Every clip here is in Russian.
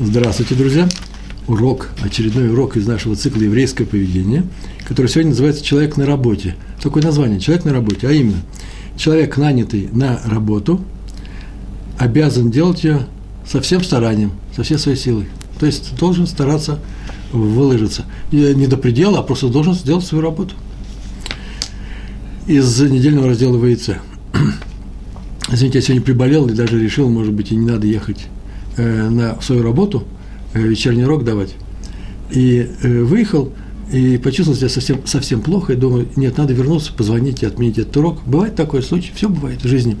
Здравствуйте, друзья! Урок, очередной урок из нашего цикла «Еврейское поведение», который сегодня называется «Человек на работе». Такое название «Человек на работе», а именно, человек, нанятый на работу, обязан делать ее со всем старанием, со всей своей силой. То есть должен стараться выложиться. Не до предела, а просто должен сделать свою работу. Из недельного раздела ВИЦ. Извините, я сегодня приболел и даже решил, может быть, и не надо ехать на свою работу, э, вечерний урок давать, и э, выехал, и почувствовал себя совсем, совсем плохо, и думаю, нет, надо вернуться, позвонить и отменить этот урок. Бывает такой случай, все бывает в жизни.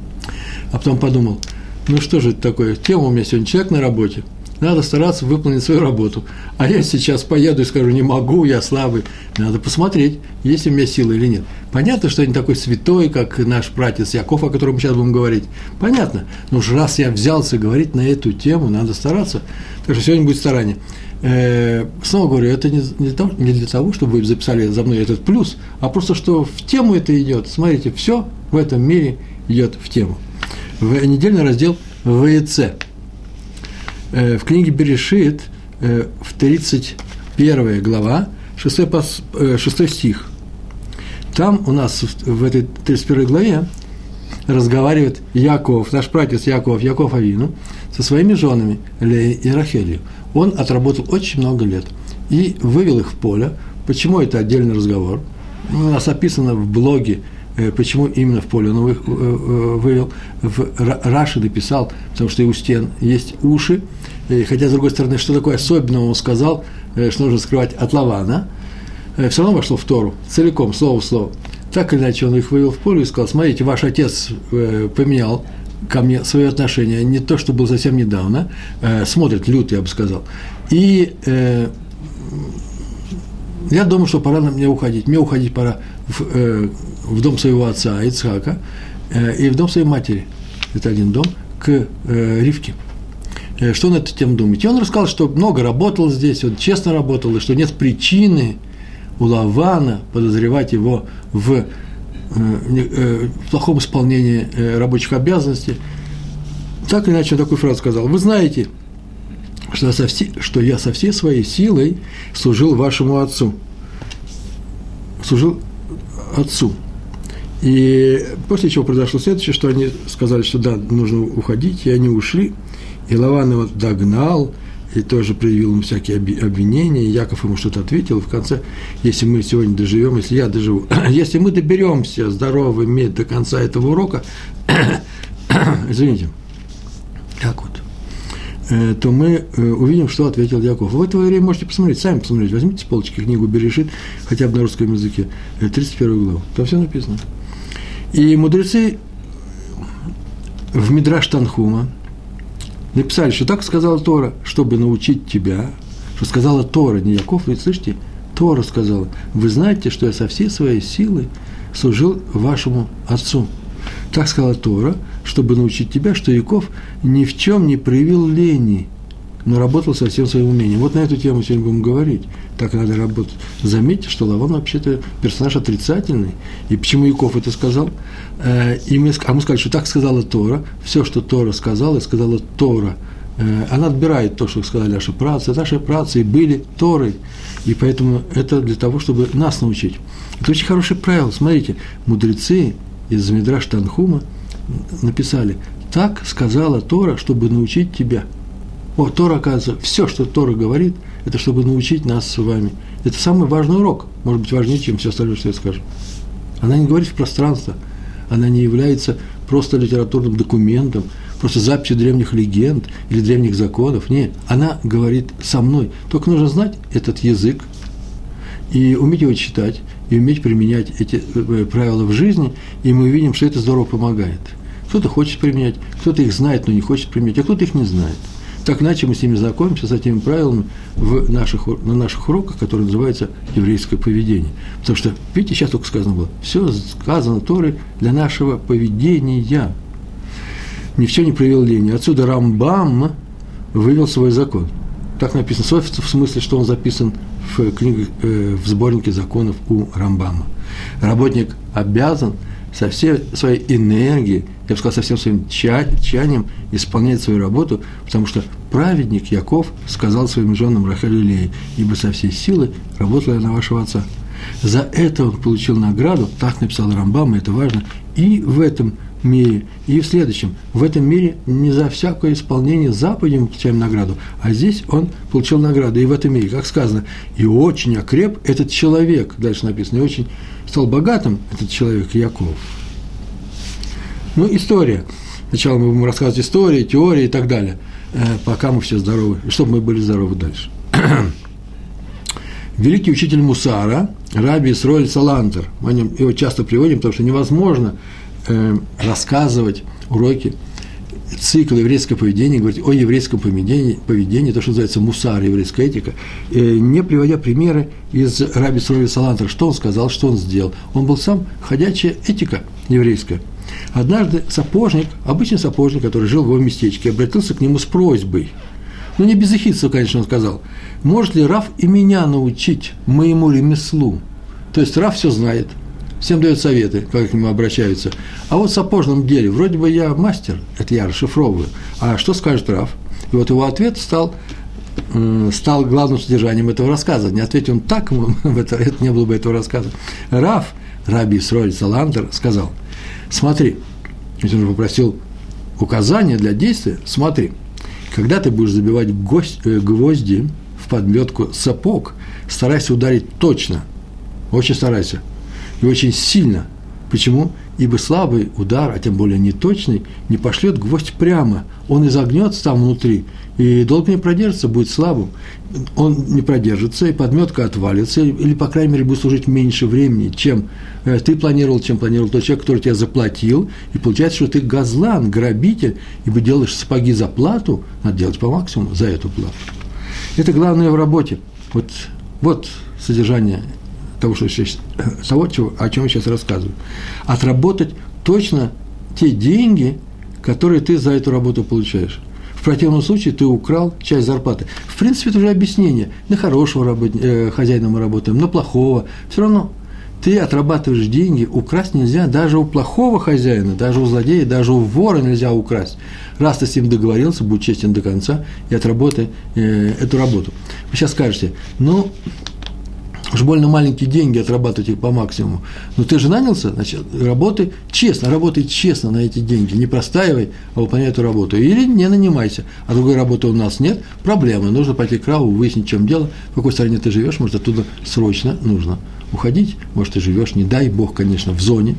А потом подумал, ну что же это такое, тема у меня сегодня человек на работе – надо стараться выполнить свою работу. А я сейчас поеду и скажу, не могу, я слабый. Надо посмотреть, есть у меня силы или нет. Понятно, что я не такой святой, как наш братец Яков, о котором мы сейчас будем говорить. Понятно. Но уж раз я взялся говорить на эту тему, надо стараться. Так что сегодня будет старание. Э, снова говорю, это не для, того, не для того, чтобы вы записали за мной этот плюс, а просто что в тему это идет. Смотрите, все в этом мире идет в тему. В недельный раздел ВЕЦ. Э, в книге Берешит, э, в 31 глава, 6, 6 э, стих. Там у нас в этой 31 главе разговаривает Яков, наш братец Яков, Яков Авину, со своими женами Леей и Рахелью. Он отработал очень много лет и вывел их в поле. Почему это отдельный разговор? У нас описано в блоге почему именно в поле он э, э, вывел, в Раши написал, потому что и у стен есть уши, хотя, с другой стороны, что такое особенного он сказал, что нужно скрывать от Лавана, все равно вошло в Тору, целиком, слово в слово. Так или иначе, он их вывел в поле и сказал, смотрите, ваш отец поменял ко мне свое отношение, не то, что было совсем недавно, смотрит лютый, я бы сказал. И я думаю, что пора мне уходить. Мне уходить пора в, в дом своего отца Ицхака э, и в дом своей матери, это один дом, к э, Ривке. Э, что он эту тему думает? И он рассказал, что много работал здесь, он честно работал, и что нет причины у Лавана подозревать его в, в плохом исполнении рабочих обязанностей. Так или иначе, он такую фразу сказал. Вы знаете, что я со всей, что я со всей своей силой служил вашему отцу. Служил отцу. И после чего произошло следующее, что они сказали, что да, нужно уходить, и они ушли. И Лаван его догнал, и тоже проявил ему всякие обвинения, Яков ему что-то ответил, и в конце, если мы сегодня доживем, если я доживу, если мы доберемся здоровыми до конца этого урока, извините, так вот, то мы э, увидим, что ответил Яков. В это время можете посмотреть, сами посмотреть, возьмите с полочки книгу Берешит, хотя бы на русском языке, 31 э, главу, там все написано. И мудрецы в Мидраш Танхума написали, что так сказала Тора, чтобы научить тебя, что сказала Тора, не Яков, вы слышите, Тора сказала, вы знаете, что я со всей своей силы служил вашему отцу. Так сказала Тора, чтобы научить тебя, что Яков ни в чем не проявил лени – но работал со всем своим умением. Вот на эту тему сегодня будем говорить. Так надо работать. Заметьте, что Лаван вообще-то персонаж отрицательный. И почему Яков это сказал? Э, и мы, а мы сказали, что так сказала Тора. Все, что Тора сказала, сказала Тора. Э, она отбирает то, что сказали наши працы. Наши працы были Торой. И поэтому это для того, чтобы нас научить. Это очень хорошее правило. Смотрите, мудрецы из Мидраш Танхума написали, так сказала Тора, чтобы научить тебя – о, Тора, оказывается, все, что Тора говорит, это чтобы научить нас с вами. Это самый важный урок, может быть, важнее, чем все остальное, что я скажу. Она не говорит в пространство, она не является просто литературным документом, просто записью древних легенд или древних законов. Нет, она говорит со мной. Только нужно знать этот язык и уметь его читать, и уметь применять эти э, правила в жизни, и мы видим, что это здорово помогает. Кто-то хочет применять, кто-то их знает, но не хочет применять, а кто-то их не знает – так иначе мы с ними знакомимся, с этими правилами в наших, на наших уроках, которые называются еврейское поведение. Потому что, видите, сейчас только сказано было, все сказано Торой для нашего поведения. Ни в чем не проявил лени. Отсюда Рамбам вывел свой закон. Так написано, в смысле, что он записан в, книге, э, в сборнике законов у Рамбама. Работник обязан со всей своей энергией, я бы сказал, со всем своим тщанием исполняет свою работу, потому что праведник Яков сказал своим женам Рахель и Лее, ибо со всей силы работала я на вашего отца. За это он получил награду, так написал Рамбам, и это важно, и в этом мире, и в следующем. В этом мире не за всякое исполнение заповедей мы получаем награду, а здесь он получил награду, и в этом мире, как сказано, и очень окреп этот человек, дальше написано, и очень стал богатым этот человек Яков. Ну, история. Сначала мы будем рассказывать истории, теории и так далее, э, пока мы все здоровы, чтобы мы были здоровы дальше. Великий учитель Мусара, Раби Исроль Салантер, мы нем, его часто приводим, потому что невозможно э, рассказывать уроки цикл еврейского поведения, говорить о еврейском поведении, поведении, то, что называется мусар, еврейская этика, э, не приводя примеры из Раби Срови Салантера, что он сказал, что он сделал. Он был сам ходячая этика еврейская. Однажды сапожник, обычный сапожник, который жил в его местечке, обратился к нему с просьбой. Ну, не без эхидства, конечно, он сказал. Может ли Раф и меня научить моему ремеслу? То есть Раф все знает – всем дает советы, как к нему обращаются. А вот в сапожном деле, вроде бы я мастер, это я расшифровываю, а что скажет Раф? И вот его ответ стал, стал главным содержанием этого рассказа. Не ответил он так, это, это не было бы этого рассказа. Раф, Раби Исроль Саландер, сказал, смотри, ведь он попросил указания для действия, смотри, когда ты будешь забивать гость, э, гвозди в подметку сапог, старайся ударить точно, очень старайся, и очень сильно. Почему? Ибо слабый удар, а тем более неточный, не пошлет гвоздь прямо. Он изогнется там внутри, и долго не продержится, будет слабым. Он не продержится, и подметка отвалится, или, по крайней мере, будет служить меньше времени, чем э, ты планировал, чем планировал тот человек, который тебя заплатил. И получается, что ты газлан, грабитель, ибо делаешь сапоги за плату, надо делать по максимуму за эту плату. Это главное в работе. Вот, вот содержание того, что сейчас, того чего, о чем я сейчас рассказываю. Отработать точно те деньги, которые ты за эту работу получаешь. В противном случае ты украл часть зарплаты. В принципе, это уже объяснение. На хорошего работ... э, хозяина мы работаем, на плохого. Все равно ты отрабатываешь деньги, украсть нельзя даже у плохого хозяина, даже у злодея, даже у вора нельзя украсть. Раз ты с ним договорился, будь честен до конца и отработай э, эту работу. Вы сейчас скажете, ну, уж больно маленькие деньги отрабатывать их по максимуму. Но ты же нанялся, значит, работай честно, работай честно на эти деньги, не простаивай, а выполняй эту работу. Или не нанимайся, а другой работы у нас нет, проблемы, нужно пойти к Раву, выяснить, в чем дело, в какой стране ты живешь, может, оттуда срочно нужно уходить, может, ты живешь, не дай бог, конечно, в зоне,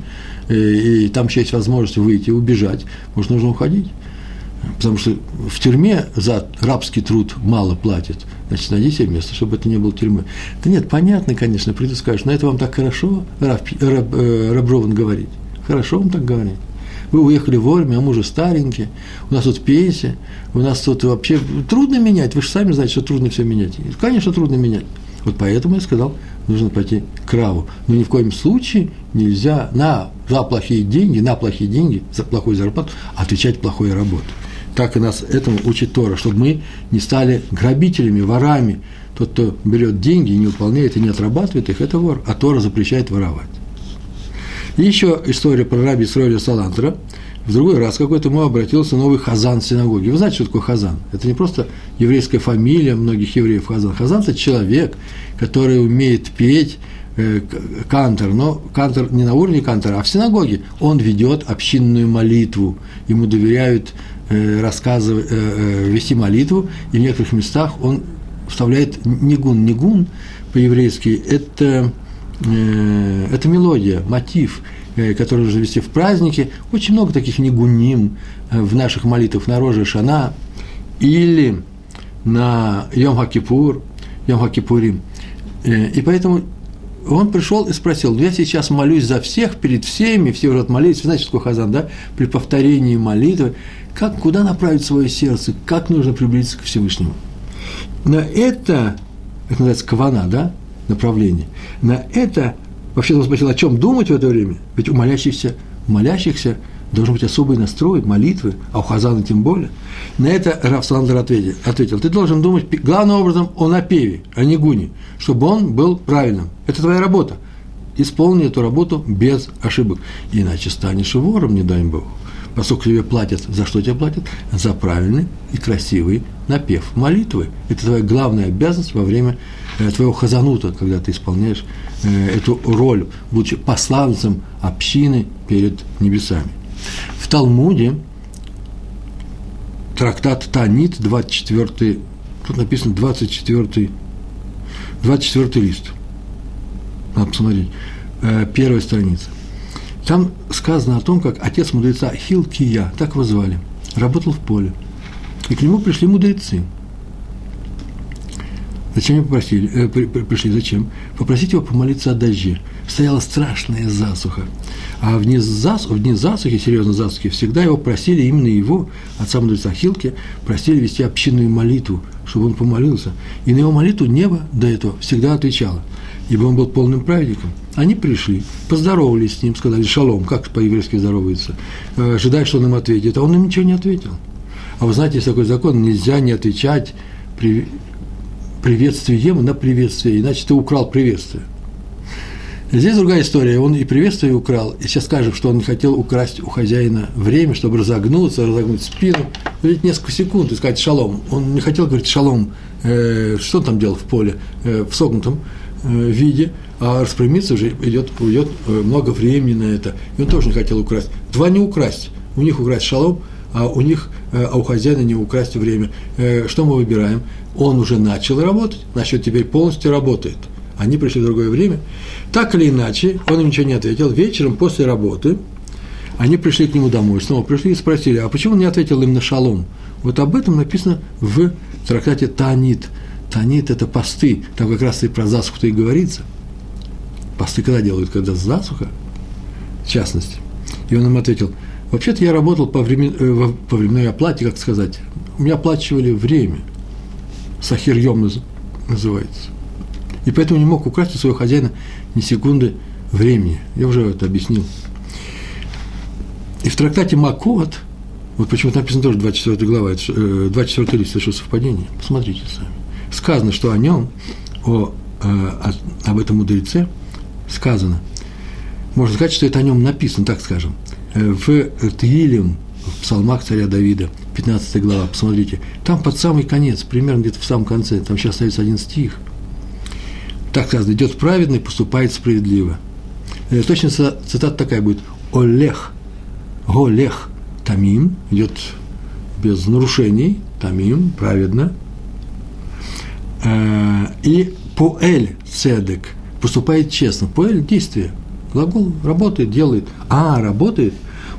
и, и там еще есть возможность выйти, убежать, может, нужно уходить. Потому что в тюрьме за рабский труд мало платят, значит, найди себе место, чтобы это не было тюрьмы. Да нет, понятно, конечно, приду скажешь, но это вам так хорошо, раб, раб, э, Раброван говорит. Хорошо вам так говорит. Вы уехали вовремя, а мы уже старенькие, у нас тут пенсия, у нас тут вообще трудно менять, вы же сами знаете, что трудно все менять. Конечно, трудно менять. Вот поэтому я сказал, нужно пойти к Раву. Но ни в коем случае нельзя на, за плохие деньги, на плохие деньги, за плохую зарплату отвечать плохой работой. Так и нас этому учит Тора, чтобы мы не стали грабителями, ворами. Тот, кто берет деньги и не выполняет и не отрабатывает их, это вор, а Тора запрещает воровать. Еще история про раби Сроиля Салантра. В другой раз какой-то мой обратился новый хазан в синагоге. Вы знаете, что такое хазан? Это не просто еврейская фамилия многих евреев хазан. Хазан – это человек, который умеет петь, э, кантор, но кантор не на уровне кантора, а в синагоге. Он ведет общинную молитву, ему доверяют рассказывать, э, э, вести молитву, и в некоторых местах он вставляет нигун. Нигун по-еврейски – это, это мелодия, мотив, который нужно вести в празднике. Очень много таких нигуним в наших молитвах на Роже Шана или на Йом Хакипур, Йом Хакипурим. И поэтому он пришел и спросил, я сейчас молюсь за всех, перед всеми, все уже отмолились, знаете, что хазан, да? При повторении молитвы как, куда направить свое сердце, как нужно приблизиться к Всевышнему. На это, это называется кавана, да, направление, на это, вообще он спросил, о чем думать в это время, ведь у молящихся, у молящихся должен быть особый настрой, молитвы, а у Хазана тем более. На это Раф Саландер ответил, ответил, ты должен думать главным образом о напеве, о негуне, чтобы он был правильным. Это твоя работа. исполни эту работу без ошибок, иначе станешь вором, не дай им Бог. Поскольку тебе платят, за что тебе платят? За правильный и красивый напев молитвы. Это твоя главная обязанность во время э, твоего хазанута, когда ты исполняешь э, эту роль, будучи посланцем общины перед небесами. В Талмуде трактат Танит, 24, тут написано 24, 24 лист. Надо посмотреть. Э, первая страница. Там сказано о том, как отец мудреца Хилкия, так его звали, работал в поле. И к нему пришли мудрецы. Зачем его попросили, э, при, при, пришли? Зачем? Попросить его помолиться о дожде. Стояла страшная засуха. А в дни, зас, в дни засухи, серьезно засухи, всегда его просили, именно его, отца мудреца Хилки, просили вести общинную молитву, чтобы он помолился. И на его молитву небо до этого всегда отвечало – ибо он был полным праведником. Они пришли, поздоровались с ним, сказали «шалом», как по-еврейски здороваются, э, ожидая, что он им ответит, а он им ничего не ответил. А вы знаете, есть такой закон, нельзя не отвечать при приветствием на приветствие, иначе ты украл приветствие. Здесь другая история. Он и приветствие украл, и сейчас скажем, что он хотел украсть у хозяина время, чтобы разогнуться, разогнуть спину, ведь несколько секунд и сказать шалом. Он не хотел говорить шалом, э, что он там делал в поле, э, в согнутом, виде, а распрямиться уже идет, уйдет э, много времени на это. И он тоже не хотел украсть. Два не украсть. У них украсть шалом, а у них, э, а у хозяина не украсть время. Что мы выбираем? Он уже начал работать, значит, теперь полностью работает. Они пришли в другое время. Так или иначе, он им ничего не ответил. Вечером после работы они пришли к нему домой, снова пришли и спросили, а почему он не ответил им на шалом? Вот об этом написано в трактате Танит – Танит – это посты, там как раз и про засуху-то и говорится. Посты когда делают? Когда засуха, в частности. И он им ответил, вообще-то я работал по, времен, э, по временной оплате, как сказать, у меня оплачивали время, сахирьем называется. И поэтому не мог украсть у своего хозяина ни секунды времени. Я уже это объяснил. И в трактате Макот, вот почему-то написано тоже 24 глава, 24 э, лист, это что, совпадение? Посмотрите сами сказано, что о нем, о, э, об этом мудреце, сказано. Можно сказать, что это о нем написано, так скажем. Э, в Тилим, в псалмах царя Давида, 15 глава, посмотрите, там под самый конец, примерно где-то в самом конце, там сейчас остается один стих. Так сказано, идет праведный, поступает справедливо. Э, точно цитата такая будет. Олех, Голех, Тамим, идет без нарушений, Тамим, праведно – и поэль цедек поступает честно. Поэль – действие. Глагол работает, делает. А, работает.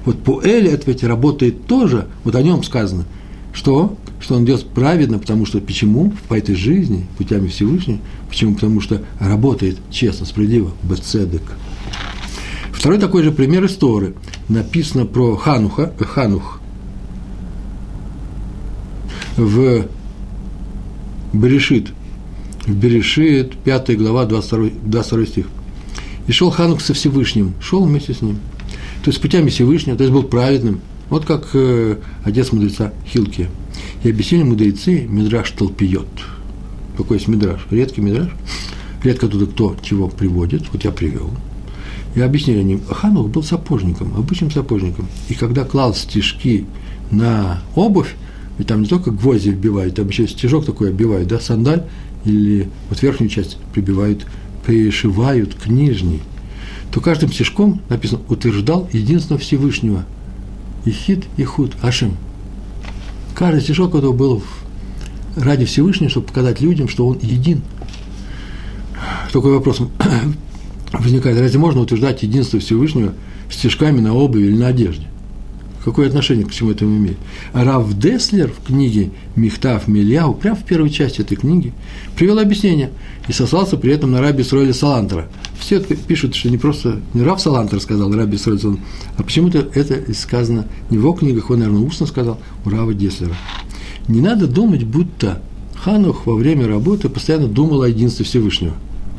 Вот поэль – это ведь работает тоже. Вот о нем сказано. Что? Что он делает праведно, потому что почему? По этой жизни, путями Всевышнего. Почему? Потому что работает честно, справедливо. Бецедек. Второй такой же пример истории. Написано про Хануха, Ханух в Берешит, в Берешит, 5 глава, 22, 22 стих. И шел Ханук со Всевышним, шел вместе с ним. То есть путями Всевышнего, то есть был праведным. Вот как э, отец мудреца Хилки. И объяснили мудрецы Мидраш толпиет. Какой есть Мидраш? Редкий Мидраш. Редко туда кто чего приводит. Вот я привел. И объяснили они, Ханук был сапожником, обычным сапожником. И когда клал стежки на обувь, и там не только гвозди вбивают, там еще стежок такой оббивают, да, сандаль, или вот верхнюю часть прибивают, пришивают к нижней, то каждым стежком написано «утверждал единство Всевышнего». Ихид, Ихуд, Ашим. Каждый стежок этого был ради Всевышнего, чтобы показать людям, что он един. Такой вопрос возникает, разве можно утверждать единство Всевышнего стежками на обуви или на одежде? Какое отношение к всему этому имеет? Рав Деслер в книге «Михтав Мильяу», прямо в первой части этой книги, привел объяснение и сослался при этом на раби Сройля Салантера. Все пишут, что не просто не Рав Салантер сказал, раби Сройля Салантер, а почему-то это сказано не в его книгах, он, наверное, устно сказал, у Рава Деслера. Не надо думать, будто Ханух во время работы постоянно думал о единстве Всевышнего.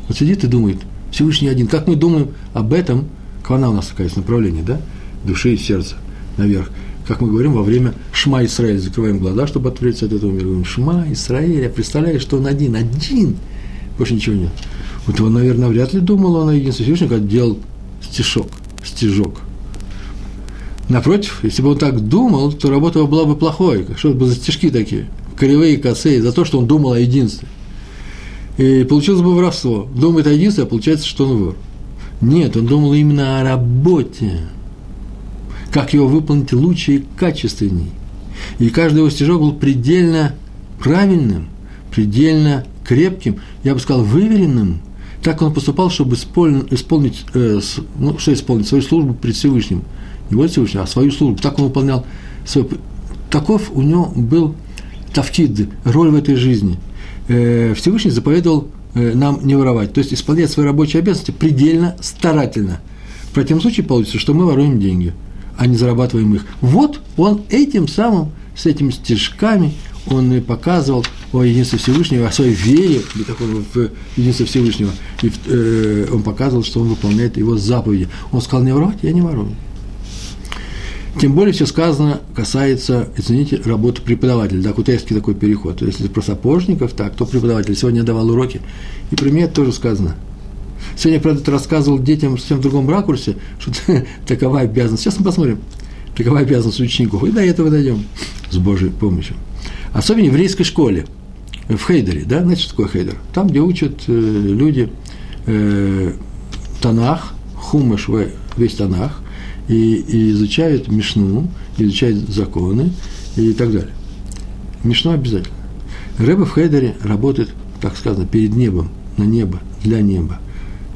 Вот сидит и думает, Всевышний один. Как мы думаем об этом, квана у нас есть направление, да, души и сердца наверх. Как мы говорим, во время Шма Исраиль закрываем глаза, чтобы отвлечься от этого мира. Говорим, Шма Исраиль, я представляю, что он один, один, больше ничего нет. Вот он, наверное, вряд ли думал он о единстве Всевышнего, когда делал стишок, стежок. Напротив, если бы он так думал, то работа была бы плохой. Что это бы за стежки такие? Кривые, косые, за то, что он думал о единстве. И получилось бы воровство. Думает о единстве, а получается, что он вор. Нет, он думал именно о работе. Как его выполнить лучше и качественней. И каждый его стежок был предельно правильным, предельно крепким, я бы сказал, выверенным. Так он поступал, чтобы исполнить, э, ну, что исполнить, свою службу пред Всевышним. Не вот Всевышним, а свою службу. Так он выполнял свой... Таков у него был тавкид, роль в этой жизни. Э, Всевышний заповедовал э, нам не воровать, то есть исполнять свои рабочие обязанности предельно старательно. В противном случае получится, что мы воруем деньги, а не зарабатываем их. Вот он этим самым, с этими стежками, он и показывал о единстве Всевышнего, о своей вере в единство Всевышнего. И э, он показывал, что он выполняет его заповеди. Он сказал, не воровать, я не ворую. Тем более все сказано касается, извините, работы преподавателя. Да, кутайский такой переход. Если про сапожников, так, кто преподаватель? Сегодня давал уроки, и про меня тоже сказано. Сегодня правда, это рассказывал детям в совсем другом ракурсе, что такова обязанность. Сейчас мы посмотрим. Такова обязанность учеников. И до этого дойдем с Божьей помощью. Особенно в еврейской школе, в Хейдере, да, знаете, что такое Хейдер? Там, где учат э, люди э, Танах, Хумаш, весь Танах, и, и изучают Мишну, изучают законы и так далее. Мишну обязательно. Рэба в Хейдере работает, так сказано, перед небом, на небо, для неба.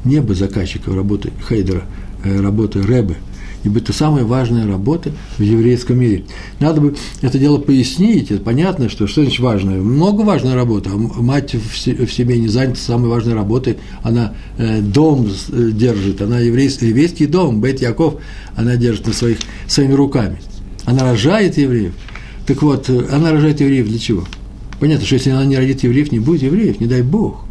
Небо заказчика работы Хейдера, э, работы Рэбы – ибо это самая важная работа в еврейском мире. Надо бы это дело пояснить, это понятно, что что значит важное. Много важная работа. А мать в семье не занята самой важной работой, она э, дом э, держит, она еврейский, еврейский дом, Бет Яков, она держит на своих, своими руками. Она рожает евреев. Так вот, она рожает евреев для чего? Понятно, что если она не родит евреев, не будет евреев, не дай Бог.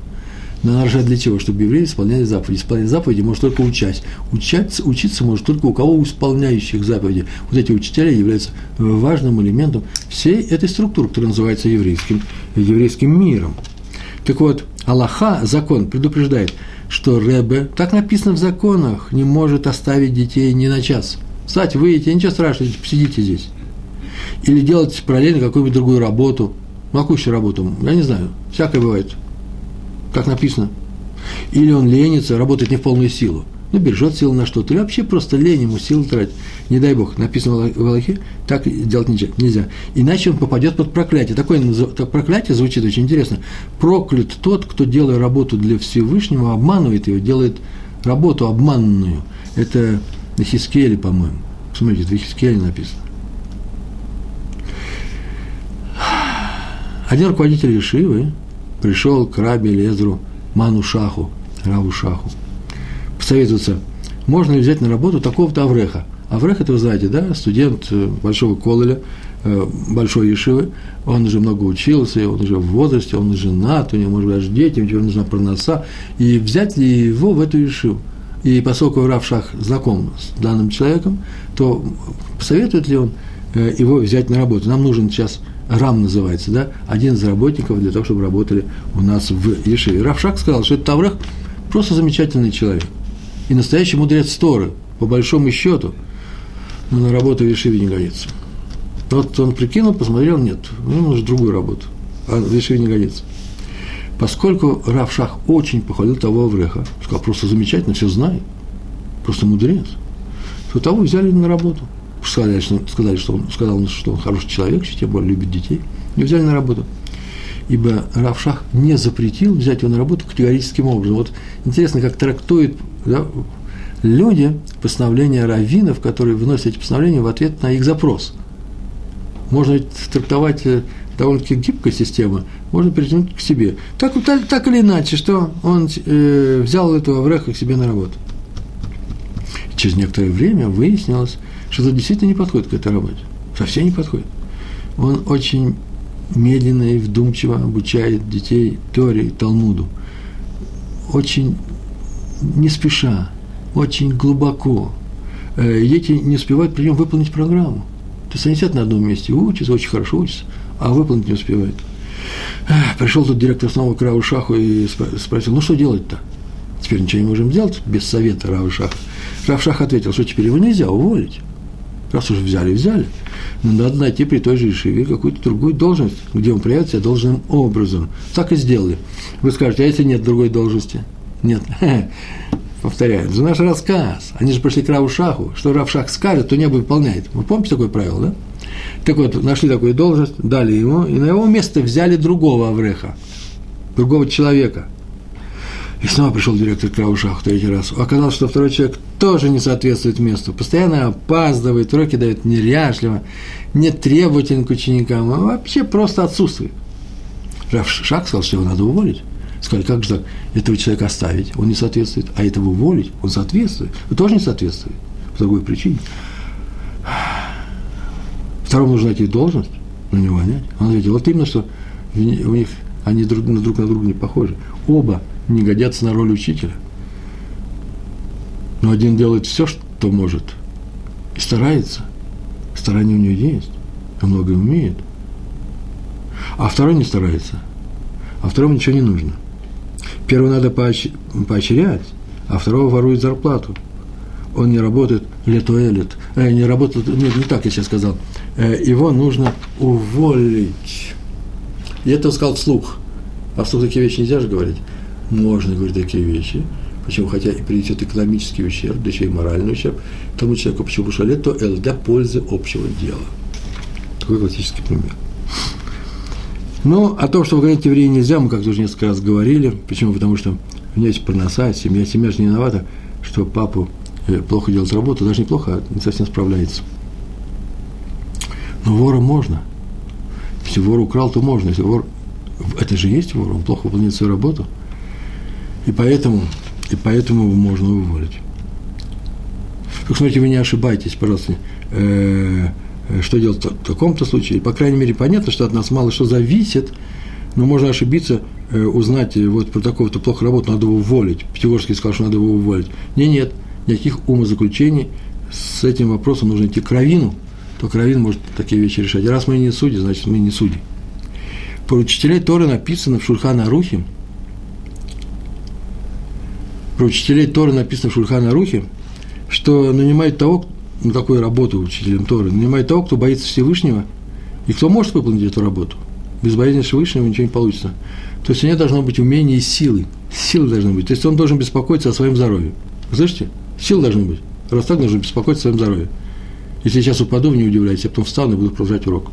Но она для чего? Чтобы евреи исполняли заповеди. Исполнять заповеди может только учать. Учаться, учиться может только у кого исполняющих заповеди. Вот эти учителя являются важным элементом всей этой структуры, которая называется еврейским, еврейским миром. Так вот, Аллаха, закон, предупреждает, что Ребе, так написано в законах, не может оставить детей ни на час. Кстати, выйдите, ничего страшного, посидите здесь. Или делать параллельно какую-нибудь другую работу. Какую работу? Я не знаю. Всякое бывает как написано. Или он ленится, работает не в полную силу. Ну, бережет силы на что-то. Или вообще просто лень ему силы тратить. Не дай Бог, написано в Аллахе, так делать нельзя. Иначе он попадет под проклятие. Такое так, проклятие звучит очень интересно. Проклят тот, кто, делая работу для Всевышнего, обманывает его, делает работу обманную. Это на Хискеле, по-моему. Смотрите, в Хискеле написано. Один руководитель Ешивы, пришел к Раби Лезру Ману Шаху, Раву Шаху, посоветоваться, можно ли взять на работу такого-то Авреха. Аврех, это вы знаете, да, студент э, большого кололя, э, большой Ешивы, он уже много учился, он уже в возрасте, он женат, у него, может быть, даже дети, ему теперь нужна проноса, и взять ли его в эту Ешиву? И поскольку Равшах знаком с данным человеком, то посоветует ли он э, его взять на работу? Нам нужен сейчас Рам называется, да, один из работников для того, чтобы работали у нас в Ешиве. Равшак сказал, что это Таврах просто замечательный человек. И настоящий мудрец Торы, по большому счету, но на работу в Ешиве не годится. Вот он прикинул, посмотрел, нет, ему нужно другую работу, а в Ешиве не годится. Поскольку Равшах очень похвалил того Авреха, сказал, просто замечательно, все знает, просто мудрец, то того взяли на работу – сказали, что, сказали, что он сказал, что он хороший человек, тем более любит детей, и взяли на работу. Ибо Равшах не запретил взять его на работу категорическим образом. Вот интересно, как трактуют да, люди постановления раввинов, которые выносят эти постановления в ответ на их запрос. Можно ведь трактовать э, довольно-таки гибкая система, можно притянуть к себе. Так, так, так или иначе, что он э, взял этого Авреха к себе на работу. Через некоторое время выяснилось, что тот действительно не подходит к этой работе. Совсем не подходит. Он очень медленно и вдумчиво обучает детей Торе и Талмуду. Очень не спеша, очень глубоко. Э, дети не успевают при нем выполнить программу. То есть они сидят на одном месте, учатся, очень хорошо учатся, а выполнить не успевают. Пришел тут директор снова к Раву Шаху и спросил, ну что делать-то? Теперь ничего не можем сделать без совета Равшаха. Равшах ответил, что теперь его нельзя уволить. Раз уже взяли, взяли. Но надо найти при той же Ишиве какую-то другую должность, где он проявит себя должным образом. Так и сделали. Вы скажете, а если нет другой должности? Нет. Повторяю, за наш рассказ. Они же пришли к Равшаху. Что Равшах скажет, то небо выполняет. Вы помните такое правило, да? Так вот, нашли такую должность, дали ему, и на его место взяли другого Авреха, другого человека – и снова пришел директор к Раушаху третий раз. Оказалось, что второй человек тоже не соответствует месту. Постоянно опаздывает, уроки дает неряшливо, не требователен к ученикам, а вообще просто отсутствует. Равшах сказал, что его надо уволить. Сказали, как же так, этого человека оставить, он не соответствует, а этого уволить, он соответствует, он тоже не соответствует, по другой причине. Второму нужно найти должность, на него нанять. Он ответил, вот именно, что у них они на друг на друга не похожи. Оба не годятся на роль учителя. Но один делает все, что может, и старается. Старание у него есть, он многое умеет. А второй не старается, а второму ничего не нужно. Первого надо поощрять, а второго ворует зарплату. Он не работает летуэлет, э, не работает, нет, не так я сейчас сказал. Э, его нужно уволить. И это сказал вслух. А вслух такие вещи нельзя же говорить можно говорить такие вещи, почему, хотя и принесет экономический ущерб, да еще и моральный ущерб, тому человеку, почему шалет, то Л для пользы общего дела. Такой классический пример. Ну, о том, что выгонять евреи нельзя, мы как-то уже несколько раз говорили. Почему? Потому что у меня есть проноса, семья, семья же не виновата, что папу э, плохо делает работу, даже неплохо, а не совсем справляется. Но вора можно. Если вор украл, то можно. Если вор... Это же есть вор, он плохо выполняет свою работу – и поэтому, и поэтому его можно уволить. Только смотрите, вы не ошибайтесь, пожалуйста, э, э, что делать в таком-то случае. По крайней мере, понятно, что от нас мало что зависит, но можно ошибиться, э, узнать, вот про такого-то плохо работу надо его уволить. Пятигорский сказал, что надо его уволить. Нет, нет, никаких умозаключений. С этим вопросом нужно идти к Равину, то Равин может такие вещи решать. И раз мы не судьи, значит, мы не судьи. Про учителей Торы написано в Шурхана Арухе, про учителей Торы написано в Шульхана Рухе, что нанимает того, на такую работу учителем Торы, нанимает того, кто боится Всевышнего, и кто может выполнить эту работу. Без боязни Всевышнего ничего не получится. То есть у него должно быть умение и силы. Силы должны быть. То есть он должен беспокоиться о своем здоровье. Слышите? Силы должны быть. Раз так, должен беспокоиться о своем здоровье. Если я сейчас упаду, вы не удивляйтесь, я потом встану и буду продолжать урок.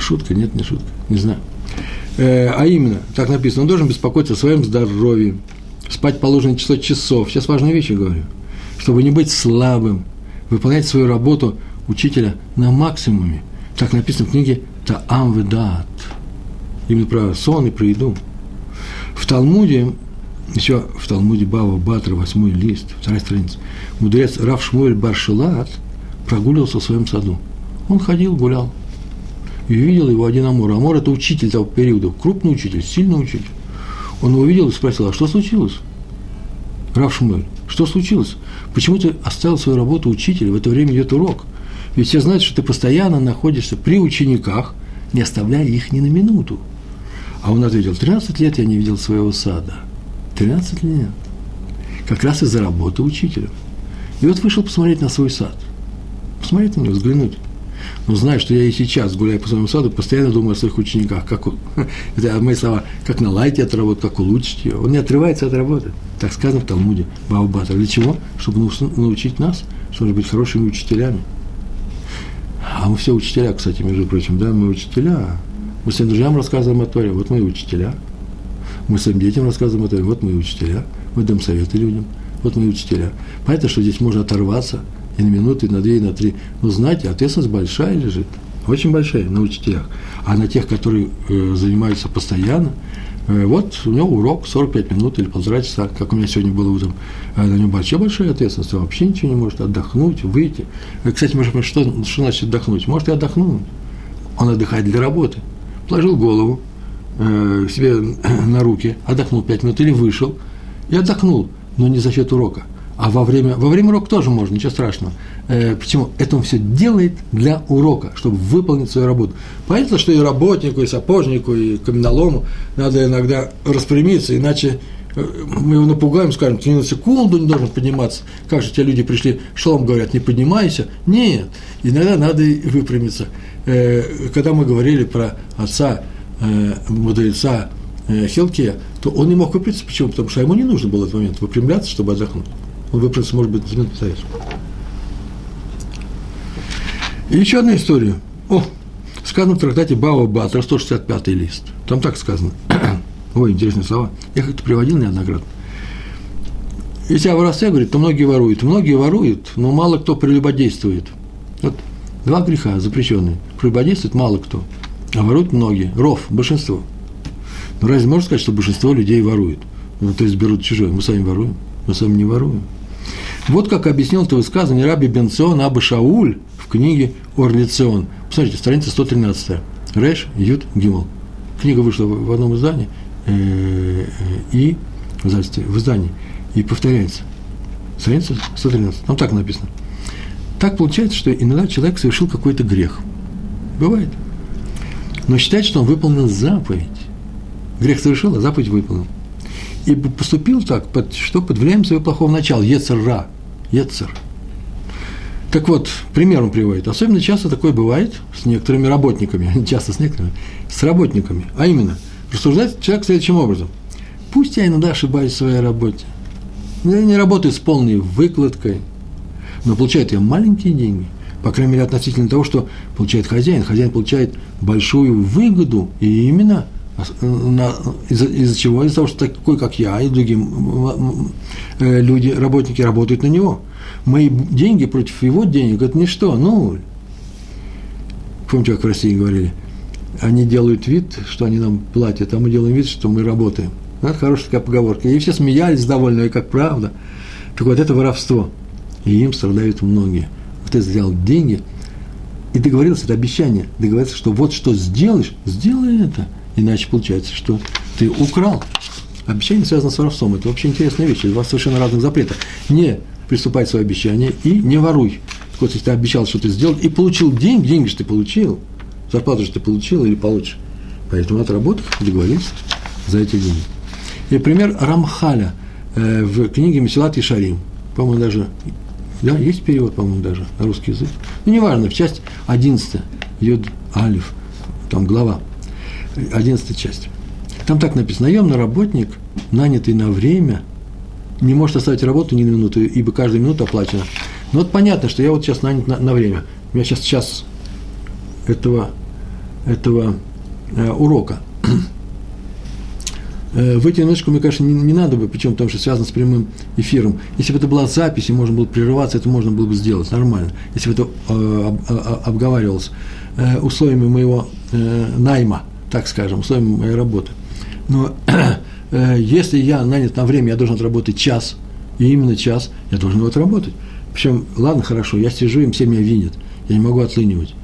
Шутка? Нет, не шутка. Не знаю. Э, а именно, так написано, он должен беспокоиться о своем здоровье, спать положенное число часов. Сейчас важные вещи говорю. Чтобы не быть слабым, выполнять свою работу учителя на максимуме. Так написано в книге Таам Ведат. Именно про сон и про еду. В Талмуде, еще в Талмуде Бава Батра, восьмой лист, вторая страница, мудрец Рав Шмуэль Баршилат прогуливался в своем саду. Он ходил, гулял. И видел его один Амур. Амур – это учитель того периода, крупный учитель, сильный учитель. Он увидел и спросил, а что случилось? Рав Шмель, что случилось? Почему ты оставил свою работу учителя, в это время идет урок? Ведь все знают, что ты постоянно находишься при учениках, не оставляя их ни на минуту. А он ответил, 13 лет я не видел своего сада. 13 лет. Как раз из-за работы учителем. И вот вышел посмотреть на свой сад. Посмотреть на него, взглянуть но знаю, что я и сейчас, гуляя по своему саду, постоянно думаю о своих учениках, как, это мои слова, как наладить эту работу, как улучшить ее. Он не отрывается от работы. Так сказано в Талмуде Баубата. Для чего? Чтобы научить нас, чтобы быть хорошими учителями. А мы все учителя, кстати, между прочим, да, мы учителя. Мы своим друзьям рассказываем о Торе, вот мы учителя. Мы своим детям рассказываем о Торе, вот мы учителя. Мы даем советы людям, вот мы учителя. Понятно, что здесь можно оторваться – и на минуту, и на две, и на три. Но знаете, ответственность большая лежит, очень большая на учителях. А на тех, которые э, занимаются постоянно, э, вот у него урок 45 минут или полтора часа, как у меня сегодня было утром. Э, на нем большая-большая ответственность, он вообще ничего не может отдохнуть, выйти. Э, кстати, может, что, что значит отдохнуть? Может, и отдохнуть. Он отдыхает для работы. Положил голову э, себе на руки, отдохнул 5 минут или вышел и отдохнул, но не за счет урока – а во время, во время урока тоже можно, ничего страшного. Э, почему? Это он все делает для урока, чтобы выполнить свою работу. Понятно, что и работнику, и сапожнику, и каменолому надо иногда распрямиться, иначе мы его напугаем, скажем, ты ни на секунду не должен подниматься. Как же те люди пришли, шалом говорят, не поднимайся. Нет, иногда надо выпрямиться. Э, когда мы говорили про отца, э, мудреца Хилкия, то он не мог выпрямиться. Почему? Потому что ему не нужно было в этот момент выпрямляться, чтобы отдохнуть. Он выпрямился, может быть, за минуту И еще одна история. О, сказано в трактате Баба Батра, 165 лист. Там так сказано. Ой, интересные слова. Я как-то приводил неоднократно. Если о воровстве говорит, то многие воруют. Многие воруют, но мало кто прелюбодействует. Вот два греха запрещенные. Прелюбодействует мало кто, а воруют многие. Ров, большинство. Но разве можно сказать, что большинство людей воруют? Ну, то есть берут чужое. Мы сами воруем, мы сами не воруем. Вот как объяснил это высказывание Раби Бенцион Аба Шауль в книге Орлицион. Посмотрите, страница 113. Реш Ют Гимл. Книга вышла в одном издании – Э, и в издании, и повторяется. Страница 113. Там так написано. Так получается, что иногда человек совершил какой-то грех. Бывает. Но считает, что он выполнил заповедь. Грех совершил, а заповедь выполнил. И поступил так, под, что под влиянием своего плохого начала. Ецер-ра. Ецер. Так вот, пример он приводит. Особенно часто такое бывает с некоторыми работниками, часто с некоторыми, с работниками. А именно – рассуждает человек следующим образом. Пусть я иногда ошибаюсь в своей работе. Я не работаю с полной выкладкой, но получает я маленькие деньги, по крайней мере, относительно того, что получает хозяин. Хозяин получает большую выгоду, и именно из-за, из чего? Из-за того, что такой, как я, и другие э, люди, работники работают на него. Мои деньги против его денег – это ничто, нуль. Помните, как в России говорили – они делают вид, что они нам платят, а мы делаем вид, что мы работаем. Это хорошая такая поговорка. И все смеялись довольно, и как правда. Так вот, это воровство. И им страдают многие. Вот ты сделал деньги, и договорился, это обещание, договорился, что вот что сделаешь, сделай это. Иначе получается, что ты украл. Обещание связано с воровством. Это вообще интересная вещь. Два совершенно разных запрета. Не приступай к свои обещания и не воруй. Так вот, если ты обещал что-то сделать и получил деньги, деньги же ты получил – Зарплату же ты получил или получишь. Поэтому отработай, договорился за эти деньги. И пример Рамхаля э, в книге Месилат и Шарим. По-моему, даже, да, есть перевод, по-моему, даже на русский язык. Ну, неважно, в часть 11, Йод Алиф, там глава, 11 часть. Там так написано, наемный работник, нанятый на время, не может оставить работу ни на минуту, ибо каждая минута оплачена. Ну вот понятно, что я вот сейчас нанят на, на время. У меня сейчас час этого, этого э, урока. Э, выйти на ночку, мне кажется, не, не надо бы, причем потому что связано с прямым эфиром. Если бы это была запись, и можно было прерываться, это можно было бы сделать нормально. Если бы это э, об, об, обговаривалось э, условиями моего э, найма, так скажем, условиями моей работы. Но э, если я нанят на время, я должен отработать час, и именно час я должен его отработать. Причем, ладно, хорошо, я сижу, им все меня винят, я не могу отлынивать.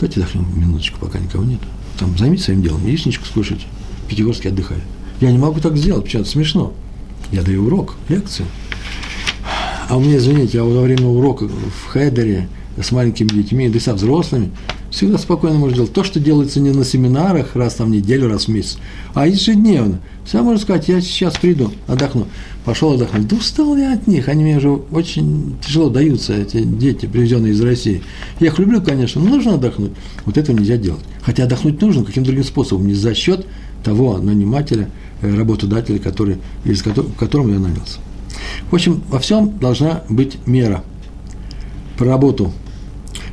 Давайте отдохнем минуточку, пока никого нет. Там займитесь своим делом, яичничку скушайте. Пятигорский отдыхает. Я не могу так сделать, почему это смешно. Я даю урок, лекцию. А у меня, извините, я во время урока в хедере с маленькими детьми, да и со взрослыми, всегда спокойно можно делать. То, что делается не на семинарах раз там в неделю, раз в месяц, а ежедневно. Все можно сказать, я сейчас приду, отдохну. Пошел отдохнуть. Да устал я от них, они мне уже очень тяжело даются, эти дети, привезенные из России. Я их люблю, конечно, но нужно отдохнуть. Вот этого нельзя делать. Хотя отдохнуть нужно каким-то другим способом, не за счет того нанимателя, э, работодателя, который, из которым я нанялся. В общем, во всем должна быть мера. Про работу.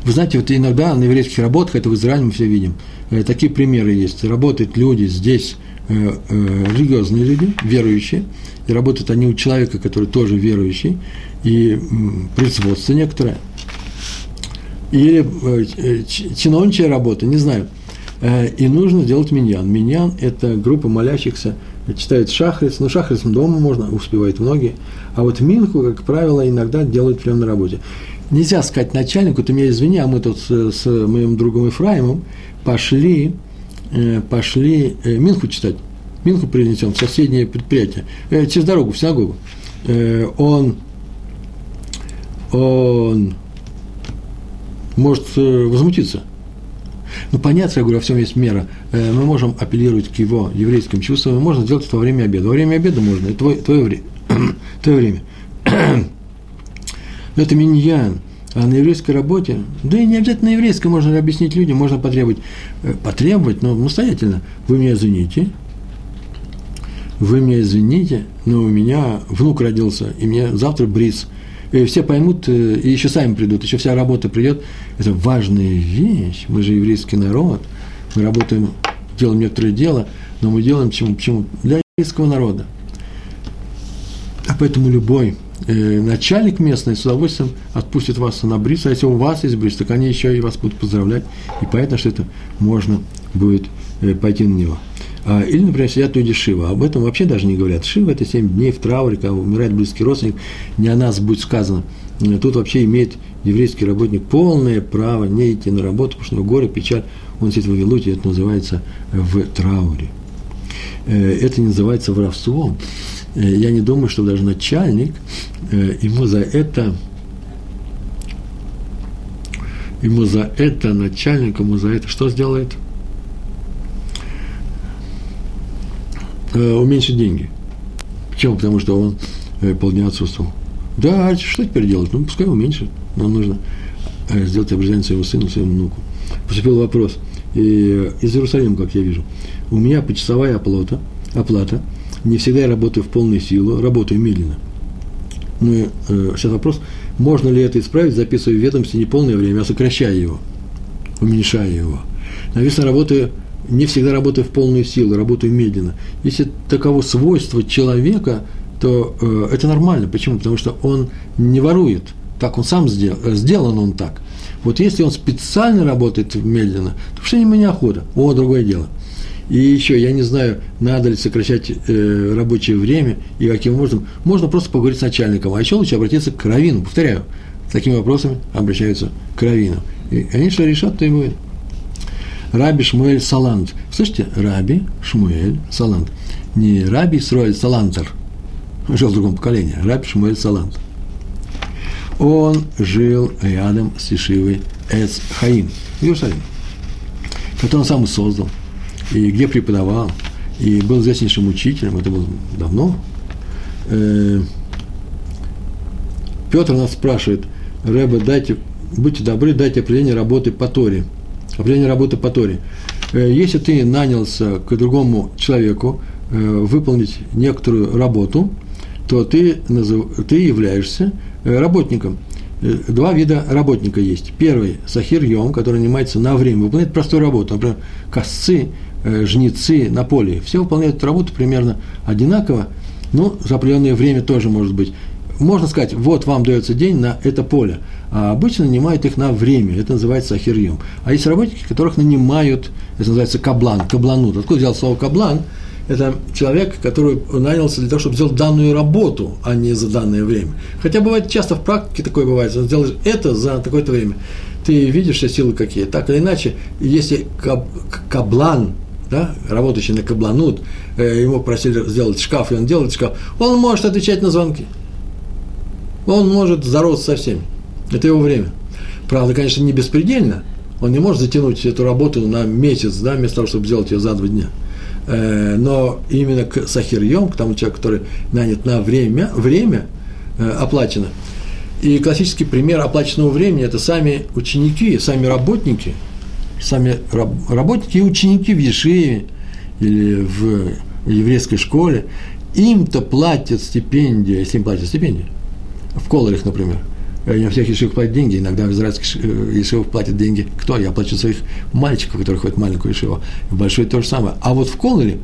Вы знаете, вот иногда на еврейских работах, это в Израиле мы все видим, э, такие примеры есть. Работают люди здесь, Э, э, религиозные люди, верующие, и работают они у человека, который тоже верующий, и производство некоторое, или чиновничья работа, не знаю. И нужно сделать миньян. Миньян – это группа молящихся, читают шахрис, но шахрис дома можно, успевают многие, а вот минку, как правило, иногда делают прямо на работе. Нельзя сказать начальнику, ты меня извини, а мы тут с, с моим другом Ефраимом пошли Э, пошли э, Минху читать. Минху принесем в соседнее предприятие, э, через дорогу, в синагогу. Он, он может возмутиться. Ну, понятно, я говорю, во всем есть мера. Мы можем апеллировать к его еврейским чувствам, и можно сделать это во время обеда. Во время обеда можно, это твое, твое, время. твое время. Это миньян. А на еврейской работе, да и не обязательно на еврейской, можно объяснить людям, можно потребовать, э, потребовать, но настоятельно. Вы меня извините, вы меня извините, но у меня внук родился, и мне завтра бриз. И все поймут, э, и еще сами придут, еще вся работа придет. Это важная вещь. Мы же еврейский народ, мы работаем, делаем некоторое дело, но мы делаем почему? Почему? Для еврейского народа. А поэтому любой начальник местный с удовольствием отпустит вас на бриз, а если у вас есть бриз, так они еще и вас будут поздравлять, и понятно, что это можно будет э, пойти на него. А, или, например, сидят люди Шива. Об этом вообще даже не говорят. Шива – это 7 дней в трауре, когда умирает близкий родственник. Не о нас будет сказано. Э, тут вообще имеет еврейский работник полное право не идти на работу, потому что у него горе, печаль. Он сидит в Вавилуте, это называется в трауре. Э, это не называется воровством. Э, я не думаю, что даже начальник ему за это ему за это, начальник ему за это что сделает? э, уменьшить деньги. Почему? Потому что он э, полдня отсутствовал. Да, а что теперь делать? Ну, пускай уменьшит. Нам нужно э, сделать обрезание своему сыну, своему внуку. Поступил вопрос. И, из Иерусалима, как я вижу. У меня почасовая оплата, оплата. Не всегда я работаю в полную силу, работаю медленно. Ну, э, сейчас вопрос, можно ли это исправить, записывая в ведомости не полное время, а сокращая его, уменьшая его. Написано, работаю не всегда работаю в полную силу, работаю медленно. Если таково свойство человека, то э, это нормально. Почему? Потому что он не ворует. Так он сам сделал, э, сделан он так. Вот если он специально работает медленно, то что ему неохота. О, другое дело. И еще, я не знаю, надо ли сокращать э, рабочее время и каким образом. Можно просто поговорить с начальником. А еще лучше обратиться к раввину. Повторяю, с такими вопросами обращаются к раввину. И они что решат, то и будет. Раби Шмуэль Салант. Слышите? Раби Шмуэль Салант. Не Раби Сроэль Салантер, жил в другом поколении, Раби Шмуэль Салант. Он жил рядом с Ишивой Эц Хаим в Иерусалиме, который он сам создал, и где преподавал, и был известнейшим учителем, это было давно. Э, Петр нас спрашивает, Рэбе, дайте, будьте добры, дайте определение работы по Торе – определение работы по Торе. Э, если ты нанялся к другому человеку э, выполнить некоторую работу, то ты, ты являешься работником. Два вида работника есть. Первый – сахир йом, который нанимается на время, выполняет простую работу. Например, косцы, жнецы на поле. Все выполняют эту работу примерно одинаково, но за определенное время тоже может быть можно сказать, вот вам дается день на это поле, а обычно нанимают их на время, это называется ахирьем. А есть работники, которых нанимают, это называется каблан, кабланут. Откуда взял слово каблан? Это человек, который нанялся для того, чтобы сделать данную работу, а не за данное время. Хотя бывает часто в практике такое бывает, что сделаешь это за такое-то время. Ты видишь все силы какие. Так или иначе, если каб, каблан, да, работающий на кабланут, э, ему просили сделать шкаф, и он делает шкаф, он может отвечать на звонки он может здороваться со всеми. Это его время. Правда, конечно, не беспредельно. Он не может затянуть эту работу на месяц, да, вместо того, чтобы сделать ее за два дня. Э, но именно к сахирьем, к тому человеку, который нанят на время, время э, оплачено. И классический пример оплаченного времени – это сами ученики, сами работники, сами работники и ученики в Ешиве или в еврейской школе, им-то платят стипендию, если им платят стипендию – в колорах, например. Не во всех ешивах платят деньги, иногда в израильских э, ешивах платят деньги. Кто? Я плачу своих мальчиков, которые ходят в маленькую ешиву. В большой то же самое. А вот в колоре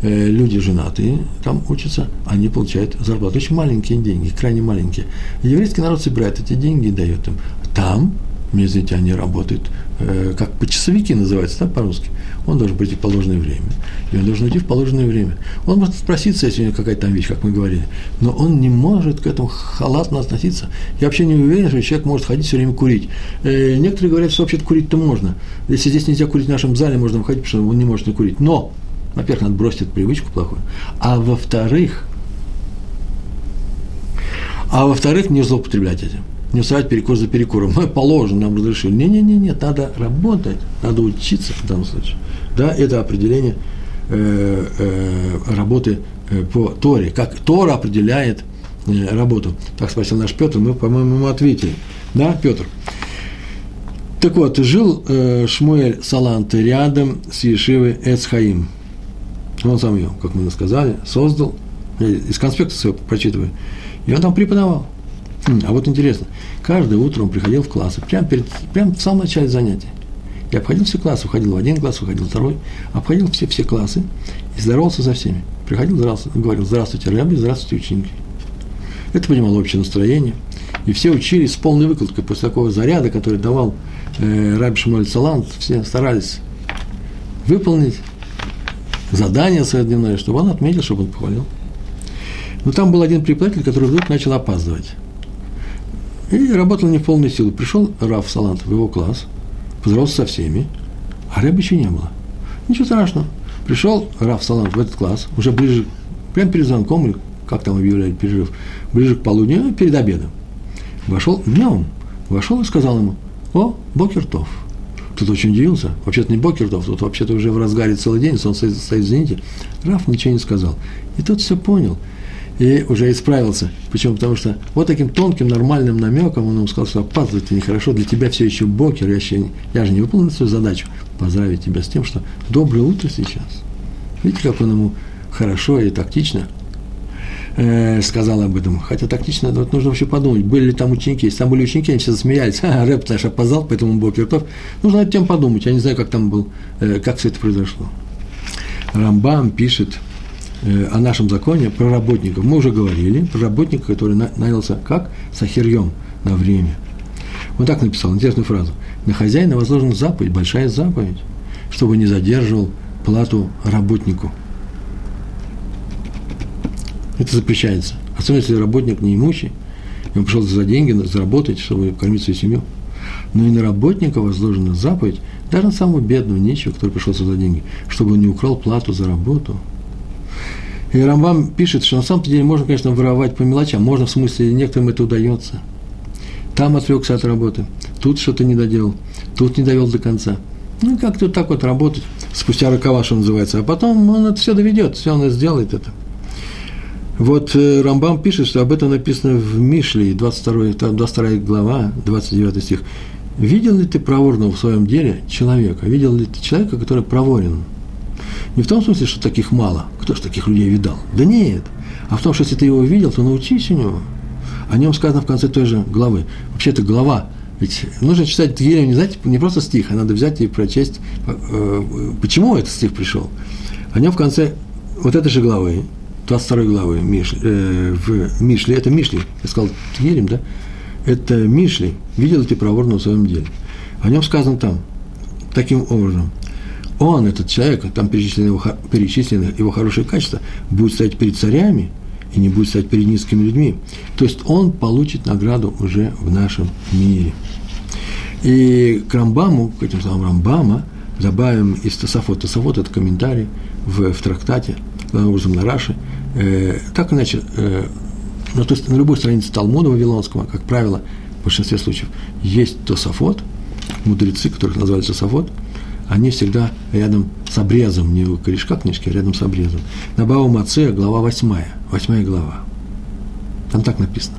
э, люди женатые там учатся, они получают зарплату. Очень маленькие деньги, крайне маленькие. Еврейский народ собирает эти деньги и дает им. Там мне, извините, они работают, э, как почасовики называются, да, по-русски. Он должен прийти в положенное время, и он должен идти в положенное время. Он может спроситься, если у него какая-то там вещь, как мы говорили, но он не может к этому халатно относиться. Я вообще не уверен, что человек может ходить все время курить. Э, некоторые говорят, что вообще-то курить-то можно. Если здесь нельзя курить в нашем зале, можно выходить, потому что он не может не курить. Но, во-первых, надо бросить эту привычку плохую, а во-вторых, а во-вторых, не злоупотреблять этим. Не устраивать перекур за перекуром. Мы положено, нам разрешили. Не-не-не, нет, надо работать, надо учиться в данном случае. Да, это определение э, э, работы э, по Торе. Как Тора определяет э, работу. Так спросил наш Петр, мы, по-моему, ему ответили. Да, Петр? Так вот, жил э, Шмуэль Салант рядом с Ешивой Эцхаим. Он сам ее, как мы сказали, создал. Я из конспекта своего прочитываю. И он там преподавал. А вот интересно, каждое утро он приходил в классы, прямо, перед, прямо в самом начале занятия. Я обходил все классы, уходил в один класс, уходил в второй, обходил все, все классы и здоровался со всеми. Приходил, здравствуйте, говорил, здравствуйте, рабы, здравствуйте, ученики. Это понимало общее настроение. И все учились с полной выкладкой после такого заряда, который давал э, Раби Шмуэль Салант, все старались выполнить задание свое дневное, чтобы он отметил, чтобы он похвалил. Но там был один преподаватель, который вдруг начал опаздывать. И работал не в полную силу. Пришел Раф Салант в его класс, поздоровался со всеми, а Рэба еще не было. Ничего страшного. Пришел Раф Салант в этот класс, уже ближе, прямо перед звонком, или как там объявляли перерыв, ближе к полудню, перед обедом. Вошел днем, вошел и сказал ему, о, Бокертов. Тут очень удивился. Вообще-то не Бокертов, тут вообще-то уже в разгаре целый день, солнце стоит, извините. Раф ничего не сказал. И тот все понял и уже исправился. Почему? Потому что вот таким тонким, нормальным намеком он ему сказал, что опаздывать нехорошо, для тебя все еще бокер, я, еще, я же не выполнил свою задачу, поздравить тебя с тем, что доброе утро сейчас. Видите, как он ему хорошо и тактично э, сказал об этом. Хотя тактично вот нужно вообще подумать, были ли там ученики. Если там были ученики, они все засмеялись. А, рэп наш опоздал, поэтому был Киртов. Нужно над тем подумать. Я не знаю, как там был, э, как все это произошло. Рамбам пишет о нашем законе про работников. Мы уже говорили про работника, который нанялся как? Сахирьем на время. Он так написал, интересную фразу. На хозяина возложена заповедь, большая заповедь, чтобы не задерживал плату работнику – это запрещается. Особенно, если работник неимущий, и он пришел за деньги, заработать, чтобы кормить свою семью. Но и на работника возложена заповедь, даже на самого бедного, нищего, который пришел за деньги, чтобы он не украл плату за работу. И Рамбам пишет, что на самом деле можно, конечно, воровать по мелочам, можно в смысле, некоторым это удается. Там отвлекся от работы, тут что-то не доделал, тут не довел до конца. Ну, как-то так вот работать, спустя рукава, что называется. А потом он это все доведет, все он сделает это. Вот э, Рамбам пишет, что об этом написано в Мишле, 22, 22 глава, 29 стих. Видел ли ты проворного в своем деле человека? Видел ли ты человека, который проворен? Не в том смысле, что таких мало. Кто ж таких людей видал? Да нет. А в том, что если ты его видел, то научись у него. О нем сказано в конце той же главы. Вообще это глава. Ведь нужно читать Тгелем не, знаете, не просто стих, а надо взять и прочесть, э, почему этот стих пришел. О нем в конце вот этой же главы 22 главы Мишли, э, в Мишле, это Мишли, я сказал Тгелем, да, это Мишли, видел ли ты проворного в своем деле. О нем сказано там, таким образом, он, этот человек, там перечислены его, перечислены его хорошие качества, будет стоять перед царями и не будет стоять перед низкими людьми. То есть он получит награду уже в нашем мире. И к Рамбаму, к этим словам Рамбама, добавим из Тософот. Тософот – это комментарий в, в трактате, образом на Раши – э, так иначе, э, ну, то есть на любой странице Талмуда Вавилонского, как правило, в большинстве случаев, есть тософот, мудрецы, которых называют тософот, они всегда рядом с обрезом, не у корешка книжки, а рядом с обрезом. На Бау Маце глава восьмая, восьмая глава. Там так написано.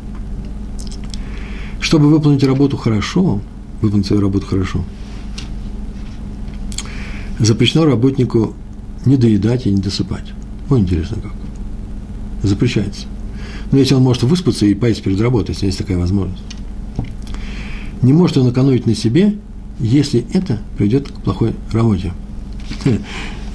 Чтобы выполнить работу хорошо, выполнить свою работу хорошо, запрещено работнику не доедать и не досыпать. Ой, интересно как запрещается. Но если он может выспаться и поесть перед работой, если есть такая возможность. Не может он экономить на себе, если это приведет к плохой работе.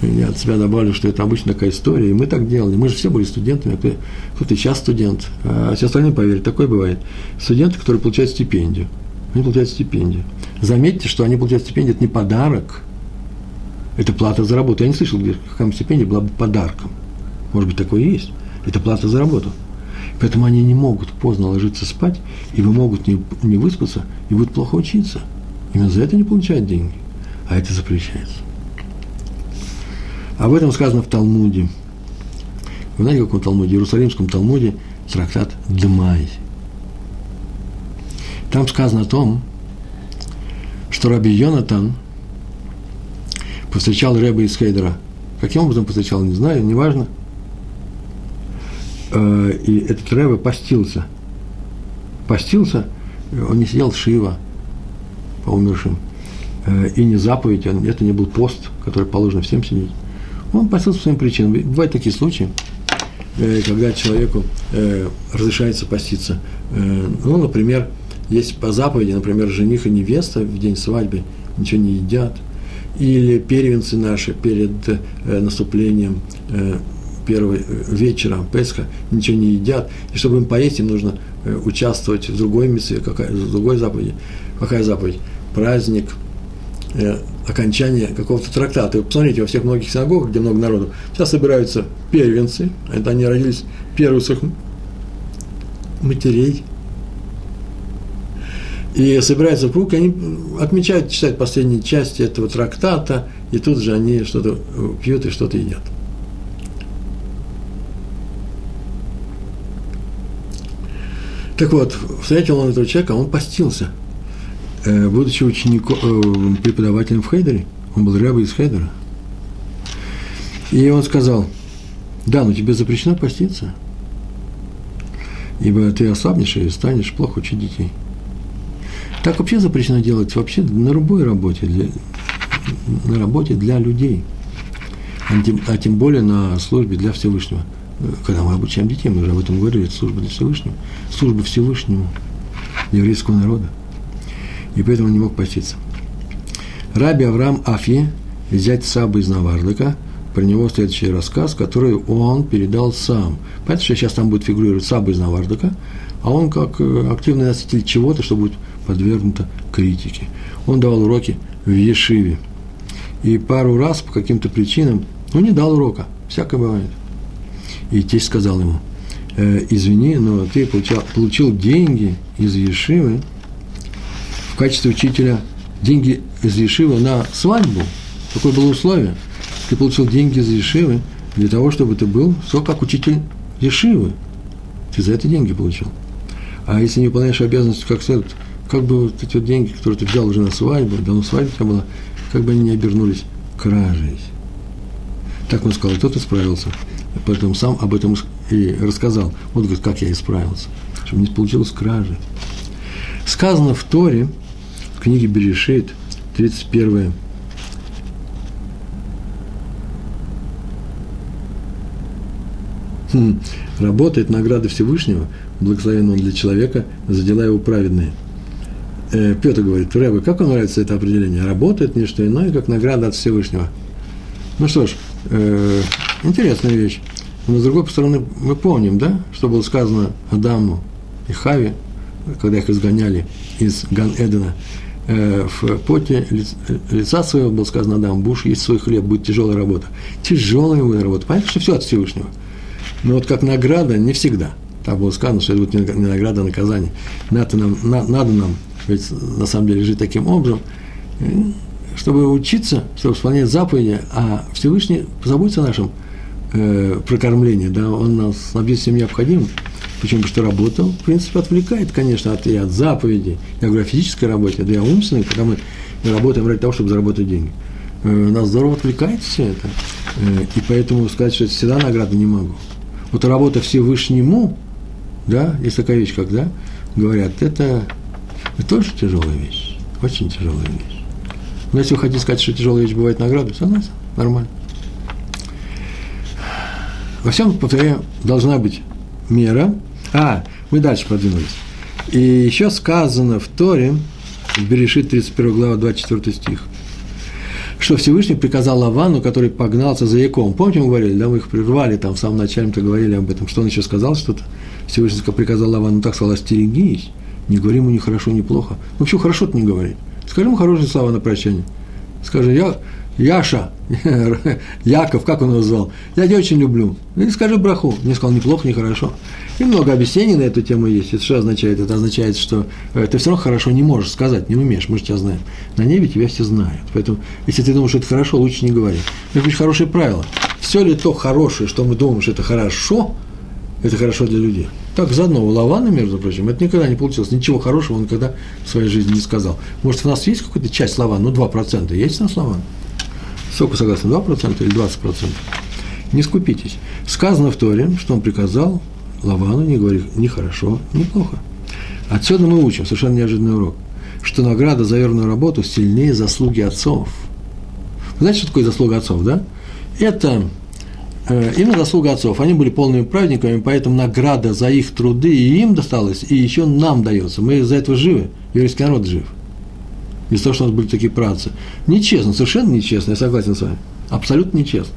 Я от себя добавлю, что это обычно такая история, и мы так делали. Мы же все были студентами, кто, кто-то сейчас студент, а все остальные поверят, такое бывает. Студенты, которые получают стипендию, они получают стипендию. Заметьте, что они получают стипендию, это не подарок, это плата за работу. Я не слышал, где какая стипендия была бы подарком. Может быть, такое и есть. Это плата за работу. Поэтому они не могут поздно ложиться спать, и могут не, не выспаться, и будут плохо учиться. Именно за это не получают деньги. А это запрещается. Об этом сказано в Талмуде. Вы знаете, в каком Талмуде? В Иерусалимском Талмуде трактат Дмай. Там сказано о том, что Раби Йонатан повстречал Рэба из Хейдера. Каким образом повстречал, не знаю, неважно. Э, и этот Рэба постился. Постился, он не сидел Шива по умершим. Э, и не заповедь, это не был пост, который положено всем сидеть. Он постился по своим причинам. Бывают такие случаи, э, когда человеку разрешается поститься. Ну, например, есть по заповеди, например, жених и невеста в день свадьбы ничего не едят, или первенцы наши перед э, наступлением э, первого вечера Песха ничего не едят, и чтобы им поесть, им нужно э, участвовать в другой миссии, в другой заповеди. Какая заповедь? Праздник э, окончания какого-то трактата. И посмотрите, во всех многих синагогах, где много народу, сейчас собираются первенцы, это они родились первых матерей, и собираются в круг, и они отмечают, читают последние части этого трактата, и тут же они что-то пьют и что-то едят. Так вот, встретил он этого человека, он постился, э, будучи учеником, э, преподавателем в Хейдере, он был ряба из Хейдера. И он сказал, да, но тебе запрещено поститься, ибо ты ослабнешь и станешь плохо учить детей. Так вообще запрещено делать вообще на любой работе, для, на работе для людей, а тем, а тем более на службе для Всевышнего. Когда мы обучаем детей, мы уже об этом говорили, это служба для Всевышнего, служба Всевышнему, еврейского народа. И поэтому он не мог поститься. Раби Авраам Афи, взять Саба из Навардыка, про него следующий рассказ, который он передал сам. Понятно, что сейчас там будет фигурировать Саба из Навардыка, а он как э, активный носитель чего-то, что будет подвергнута критике. Он давал уроки в Ешиве. И пару раз по каким-то причинам, ну, не дал урока, всякое бывает. И тесть сказал ему, э, извини, но ты получал, получил деньги из Ешивы качестве учителя, деньги из Ешивы на свадьбу. Такое было условие. Ты получил деньги из Ешивы для того, чтобы ты был все как учитель Ешивы. Ты за это деньги получил. А если не выполняешь обязанности как следует, как бы вот эти вот деньги, которые ты взял уже на свадьбу, давно свадьба у тебя была, как бы они не обернулись кражей. Так он сказал, тот исправился. Поэтому сам об этом и рассказал. Вот говорит, как я исправился. Чтобы не получилось кражи. Сказано в Торе, в книге Берешит, 31 хм, работает награда Всевышнего, благословен он для человека за дела его праведные – э, Петр говорит, Рэбе, как вам нравится это определение? Работает не что иное, как награда от Всевышнего. Ну что ж, э, интересная вещь. Но с другой стороны, мы помним, да, что было сказано Адаму и Хаве, когда их изгоняли из Ган-Эдена, в поте лица своего было сказано Адаму, будешь есть свой хлеб, будет тяжелая работа. Тяжелая будет работа. Понятно, что все от Всевышнего. Но вот как награда не всегда. Так было сказано, что это будет не награда, а наказание. Надо нам, на, надо нам ведь на самом деле жить таким образом, чтобы учиться, чтобы исполнять заповеди, а Всевышний позаботится о нашем э, прокормлении, да, он нас снабдит всем необходимым. Почему? Потому что работа, в принципе, отвлекает, конечно, от, и от заповедей. Я говорю о физической работе, да и о умственной, когда мы работаем ради того, чтобы заработать деньги. Э, нас здорово отвлекает все это. Э, и поэтому сказать, что это всегда награда не могу. Вот работа Всевышнему, да, есть такая вещь, когда говорят, это это тоже тяжелая вещь, очень тяжелая вещь. Но если вы хотите сказать, что тяжелая вещь бывает награда, согласен, нормально. Во всем, повторяю, должна быть мера. А, мы дальше продвинулись. И еще сказано в Торе, в Берешит 31 глава, 24 стих, что Всевышний приказал Лавану, который погнался за Яком. Помните, мы говорили, да, мы их прервали, там в самом начале мы говорили об этом, что он еще сказал что-то. Всевышний приказал Лавану, так сказал, остерегись, не говори ему ни хорошо, ни плохо. Ну, почему хорошо-то не говори? Скажи ему хорошие слова на прощание. Скажи, я, Яша, Яков, как он его звал, я тебя очень люблю. И скажи браху. Не сказал ни плохо, ни хорошо. И много объяснений на эту тему есть. Это что означает? Это означает, что э, ты все равно хорошо не можешь сказать, не умеешь, мы же тебя знаем. На небе тебя все знают. Поэтому, если ты думаешь, что это хорошо, лучше не говори. Это очень хорошее правило. Все ли то хорошее, что мы думаем, что это хорошо, это хорошо для людей. как заодно у Лавана, между прочим, это никогда не получилось. Ничего хорошего он никогда в своей жизни не сказал. Может, у нас есть какая-то часть Лавана? Ну, 2%. Есть у нас Лаван? Сколько согласны? 2% или 20%? Не скупитесь. Сказано в Торе, что он приказал Лавану не говорить ни хорошо, ни плохо. Отсюда мы учим, совершенно неожиданный урок, что награда за верную работу сильнее заслуги отцов. Вы знаете, что такое заслуга отцов, да? Это э, именно заслуга отцов. Они были полными праведниками, поэтому награда за их труды и им досталась, и еще нам дается. Мы из-за этого живы, еврейский народ жив. Из-за того, что у нас были такие працы. Нечестно, совершенно нечестно, я согласен с вами. Абсолютно нечестно.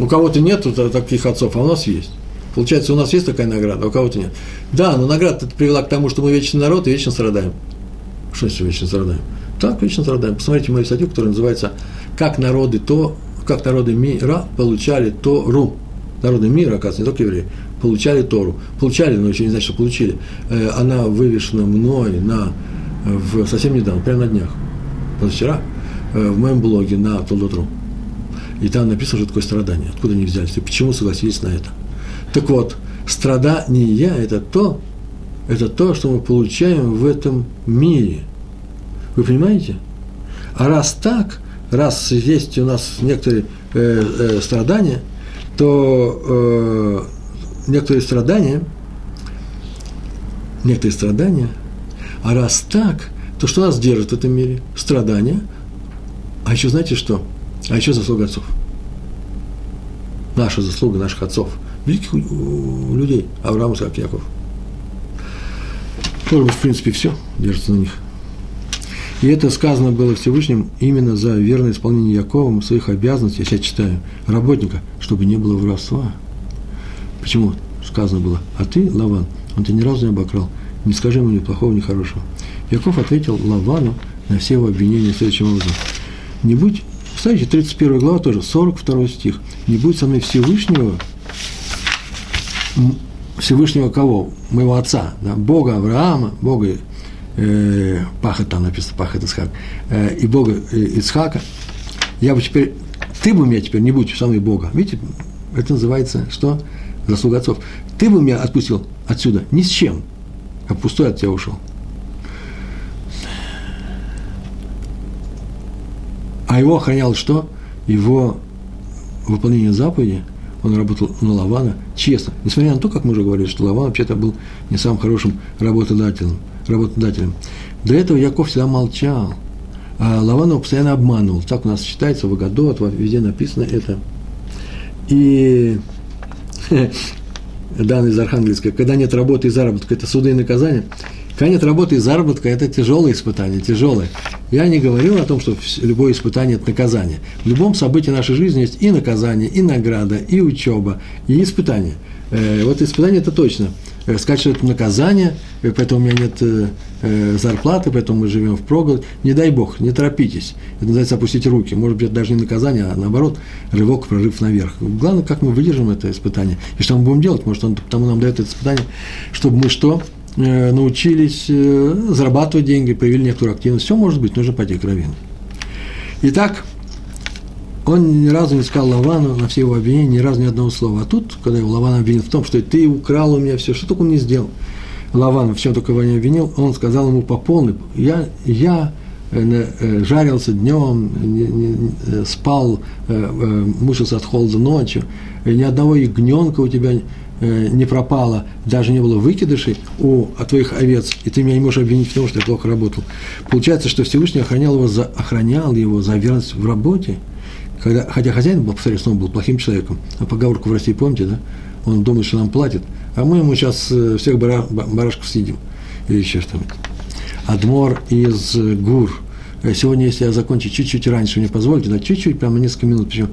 У кого-то нет таких отцов, а у нас есть. Получается, у нас есть такая награда, а у кого-то нет. Да, но награда это привела к тому, что мы вечный народ и вечно страдаем. Что значит вечно страдаем? Так, вечно страдаем. Посмотрите мою статью, которая называется «Как народы то, как народы мира получали Тору». Народы мира, оказывается, не только евреи, получали Тору. Получали, но еще не значит, что получили. Э, она вывешена мной на, в, совсем недавно, прямо на днях, позавчера, э, в моем блоге на Толдотру. И там написано, что такое страдание, откуда они взялись, и почему согласились на это. Так вот, страдание – это то, это то, что мы получаем в этом мире. Вы понимаете? А раз так, раз есть у нас некоторые э, э, страдания, то э, некоторые страдания, некоторые страдания, а раз так, то что нас держит в этом мире? Страдания. А еще знаете что? А еще заслуга отцов. Наша заслуга наших отцов – великих людей, Авраам, Исаак, Яков. Может в принципе, все держится на них. И это сказано было Всевышним именно за верное исполнение Яковом своих обязанностей, я сейчас читаю, работника, чтобы не было воровства. Почему сказано было, а ты, Лаван, он тебя ни разу не обокрал, не скажи ему ни плохого, ни хорошего. Яков ответил Лавану на все его обвинения следующим образом. Не будь, кстати, 31 глава тоже, 42 стих. Не будь со мной Всевышнего, Всевышнего кого? Моего отца, да? Бога Авраама, Бога э, Пахат, там написано Пахат Исхак, э, и Бога э, Исхака, я бы теперь, ты бы меня теперь не будь со мной Бога. Видите, это называется что? Заслуга отцов. Ты бы меня отпустил отсюда ни с чем, а пустой от тебя ушел. А его охранял что? Его выполнение заповеди – он работал на Лавана честно. Несмотря на то, как мы уже говорили, что Лаван вообще-то был не самым хорошим работодателем. работодателем. До этого Яков всегда молчал, а Лаван его постоянно обманывал. Так у нас считается в Агадот, везде написано это. И данные из Архангельска, когда нет работы и заработка, это суды и наказания – когда нет работы и заработка, это тяжелое испытание, тяжелое. Я не говорил о том, что любое испытание – это наказание. В любом событии нашей жизни есть и наказание, и награда, и учеба, и испытание. Э, вот испытание – это точно. Э, сказать, что это наказание, э, поэтому у меня нет зарплаты, поэтому мы живем в проголодь. Не дай Бог, не торопитесь. Это называется опустить руки. Может быть, это даже не наказание, а наоборот, рывок, прорыв наверх. Главное, как мы выдержим это испытание. И что мы будем делать? Может, он потому нам дает это испытание, чтобы мы что? Э, научились э, зарабатывать деньги, проявили некоторую активность. Все может быть, нужно пойти к. Итак, он ни разу не сказал Лавану на все его обвинения, ни разу ни одного слова. А тут, когда его Лаван обвинил в том, что ты украл у меня все, что только он не сделал. Лаван в чем только его не обвинил, он сказал ему по полной, я, я э, жарился днем, спал, мучился от холода ночью, ни одного ягненка у тебя Э, не пропало, даже не было выкидышей у от твоих овец, и ты меня не можешь обвинить в том, что я плохо работал. Получается, что Всевышний охранял его за, охранял его за верность в работе, когда, хотя хозяин был, повторюсь, он был плохим человеком. А поговорку в России помните, да? Он думает, что нам платит, а мы ему сейчас э, всех бара, барашков съедим или еще что-нибудь. Адмор из Гур. Э, сегодня, если я закончу чуть-чуть раньше, мне позволите, да, чуть-чуть, прямо несколько минут, почему?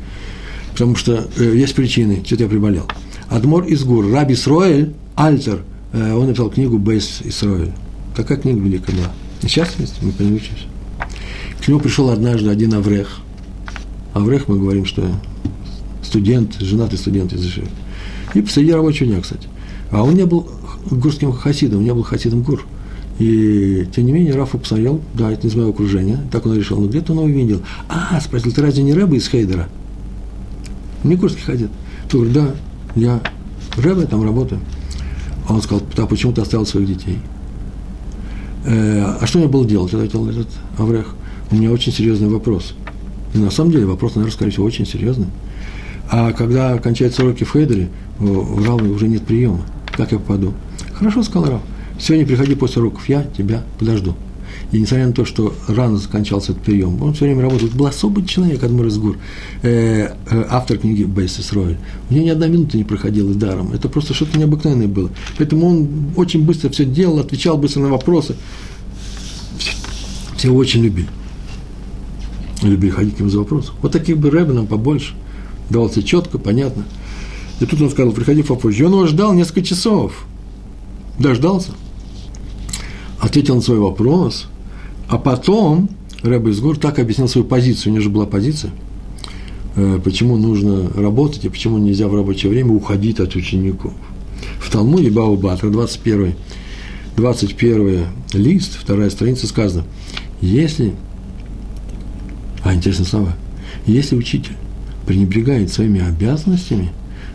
Потому что э, есть причины, что-то я приболел. Адмор из Гур, Раби Исроэль, Альтер, э, он написал книгу Бейс Исроэль. Такая книга великая была. Сейчас есть, мы по ней учимся. К нему пришел однажды один Аврех. Аврех, мы говорим, что студент, женатый студент из Иши. И посреди рабочего дня, кстати. А он не был гурским хасидом, не был хасидом гур. И, тем не менее, Рафа посмотрел, да, это не из моего окружения, так он решил, но где-то он его видел. А, спросил, ты разве не Рэба из Хейдера? Не гурский хасид. Ты говоришь, да, я Рэбе, там работаю. А он сказал, так почему ты оставил своих детей? Э, а что мне было делать, ответил этот Аврех. У меня очень серьезный вопрос. На самом деле вопрос, наверное, скорее всего, очень серьезный. А когда кончаются уроки в Хейдере, в Раве уже нет приема. Как я попаду? Хорошо, сказал Рав. Сегодня приходи после уроков, я тебя подожду. И несмотря на то, что рано закончался этот прием, он все время работал. Был особый человек, Адмир Изгур, э, э, автор книги Бейсис Ройль. У него ни одна минута не проходила даром. Это просто что-то необыкновенное было. Поэтому он очень быстро все делал, отвечал быстро на вопросы. Все, все очень любили. Любили ходить к нему за вопросом. Вот таких бы рэбе нам побольше. Давался четко, понятно. И тут он сказал, приходи попозже. И он его ждал несколько часов. Дождался. Ответил на свой вопрос – а потом Рэбе Изгур так объяснил свою позицию, у него же была позиция, э, почему нужно работать и почему нельзя в рабочее время уходить от учеников. В Талмуде Баба Батра, 21, 21 лист, вторая страница сказано, если, а интересные слова, если учитель пренебрегает своими обязанностями,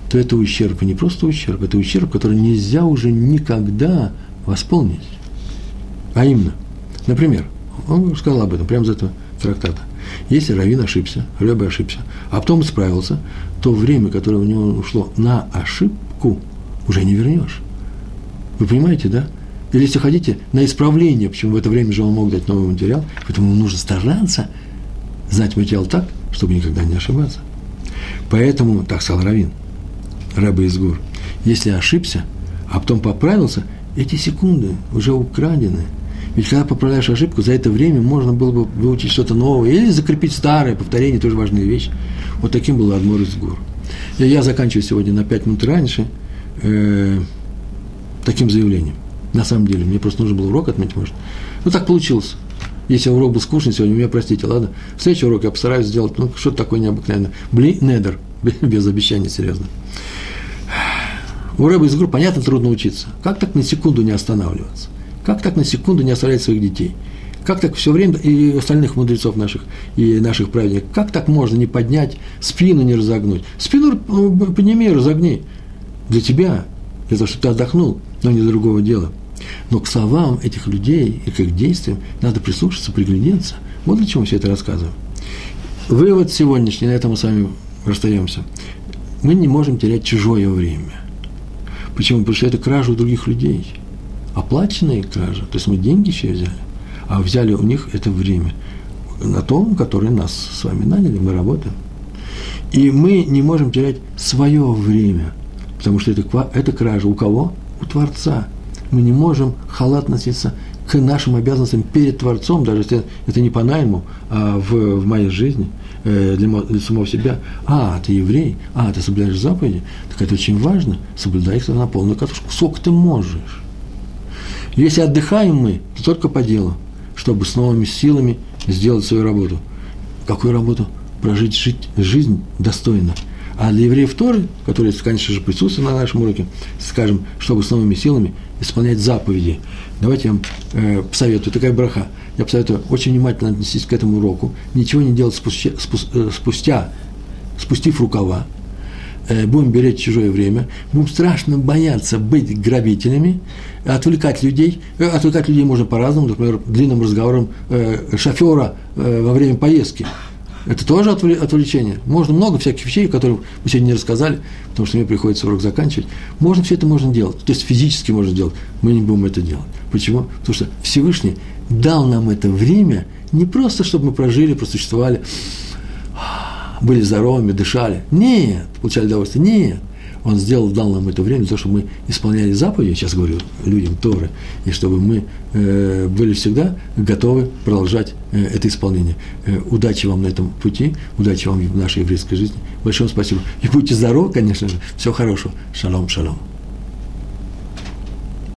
то это ущерб, и не просто ущерб, это ущерб, который нельзя уже никогда восполнить. А именно, например, он сказал об этом прямо из этого трактата. Если Равин ошибся, Рэбе ошибся, а потом исправился, то время, которое у него ушло на ошибку, уже не вернешь. Вы понимаете, да? Или если хотите, на исправление, почему в это время же он мог дать новый материал, поэтому нужно стараться знать материал так, чтобы никогда не ошибаться. Поэтому, так сказал Равин, Рэбе из Гур, если ошибся, а потом поправился, эти секунды уже украдены – ведь когда поправляешь ошибку, за это время можно было бы выучить что-то новое или закрепить старое, повторение тоже важная вещь. Вот таким был Адмор из гор. И я заканчиваю сегодня на пять минут раньше э, таким заявлением. На самом деле, мне просто нужно был урок отметить, может. Ну, так получилось. Если урок был скучный сегодня, меня простите, ладно? В следующий урок я постараюсь сделать, ну, что-то такое необыкновенное. Блин, недер, без обещания, серьезно. У Рэба из групп, понятно, трудно учиться. Как так на секунду не останавливаться? Как так на секунду не оставлять своих детей? Как так все время, и остальных мудрецов наших, и наших праведников, как так можно не поднять, спину не разогнуть? Спину подними, разогни. Для тебя, для того, чтобы ты отдохнул, но не для другого дела. Но к словам этих людей и к их действиям надо прислушаться, приглядеться. Вот для чего все это рассказываю. Вывод сегодняшний, на этом мы с вами расстаемся. Мы не можем терять чужое время. Почему? Потому что это кража у других людей – оплаченные кражи, то есть мы деньги еще взяли, а взяли у них это время на том, который нас с вами наняли, мы работаем. И мы не можем терять свое время, потому что это, это кража у кого? У Творца. Мы не можем халатно относиться к нашим обязанностям перед Творцом, даже если это не по найму, а в, в моей жизни, э, для, для самого себя. А, ты еврей, а, ты соблюдаешь заповеди, так это очень важно, соблюдай их на полную катушку. Сколько ты можешь? Если отдыхаем мы, то только по делу, чтобы с новыми силами сделать свою работу. Какую работу? Прожить жить, жизнь достойно. А для евреев Торы, которые, конечно же, присутствуют на нашем уроке, скажем, чтобы с новыми силами исполнять заповеди. Давайте я вам э, посоветую, такая браха. Я посоветую очень внимательно отнестись к этому уроку, ничего не делать спустя, э, спустя спустив рукава, Э, будем беречь чужое время, будем страшно бояться быть грабителями, отвлекать людей. Э, отвлекать людей можно по-разному, например, длинным разговором э, шофера во время поездки. Это тоже отвлечение. Можно много всяких вещей, которые мы сегодня не рассказали, потому что мне приходится урок заканчивать. Можно все это можно делать. То есть физически можно делать. Мы не будем это делать. Почему? Потому что Всевышний дал нам это время не просто, чтобы мы прожили, просуществовали, были здоровыми, дышали. Нет, получали удовольствие. Нет. Он сделал, дал нам это время того, чтобы мы исполняли заповеди, сейчас говорю людям Торы, и чтобы мы э, были всегда готовы продолжать э, это исполнение. Э, удачи вам на этом пути, удачи вам в нашей еврейской жизни. Большое спасибо. И будьте здоровы, конечно же. Всего хорошего. Шалом, шалом.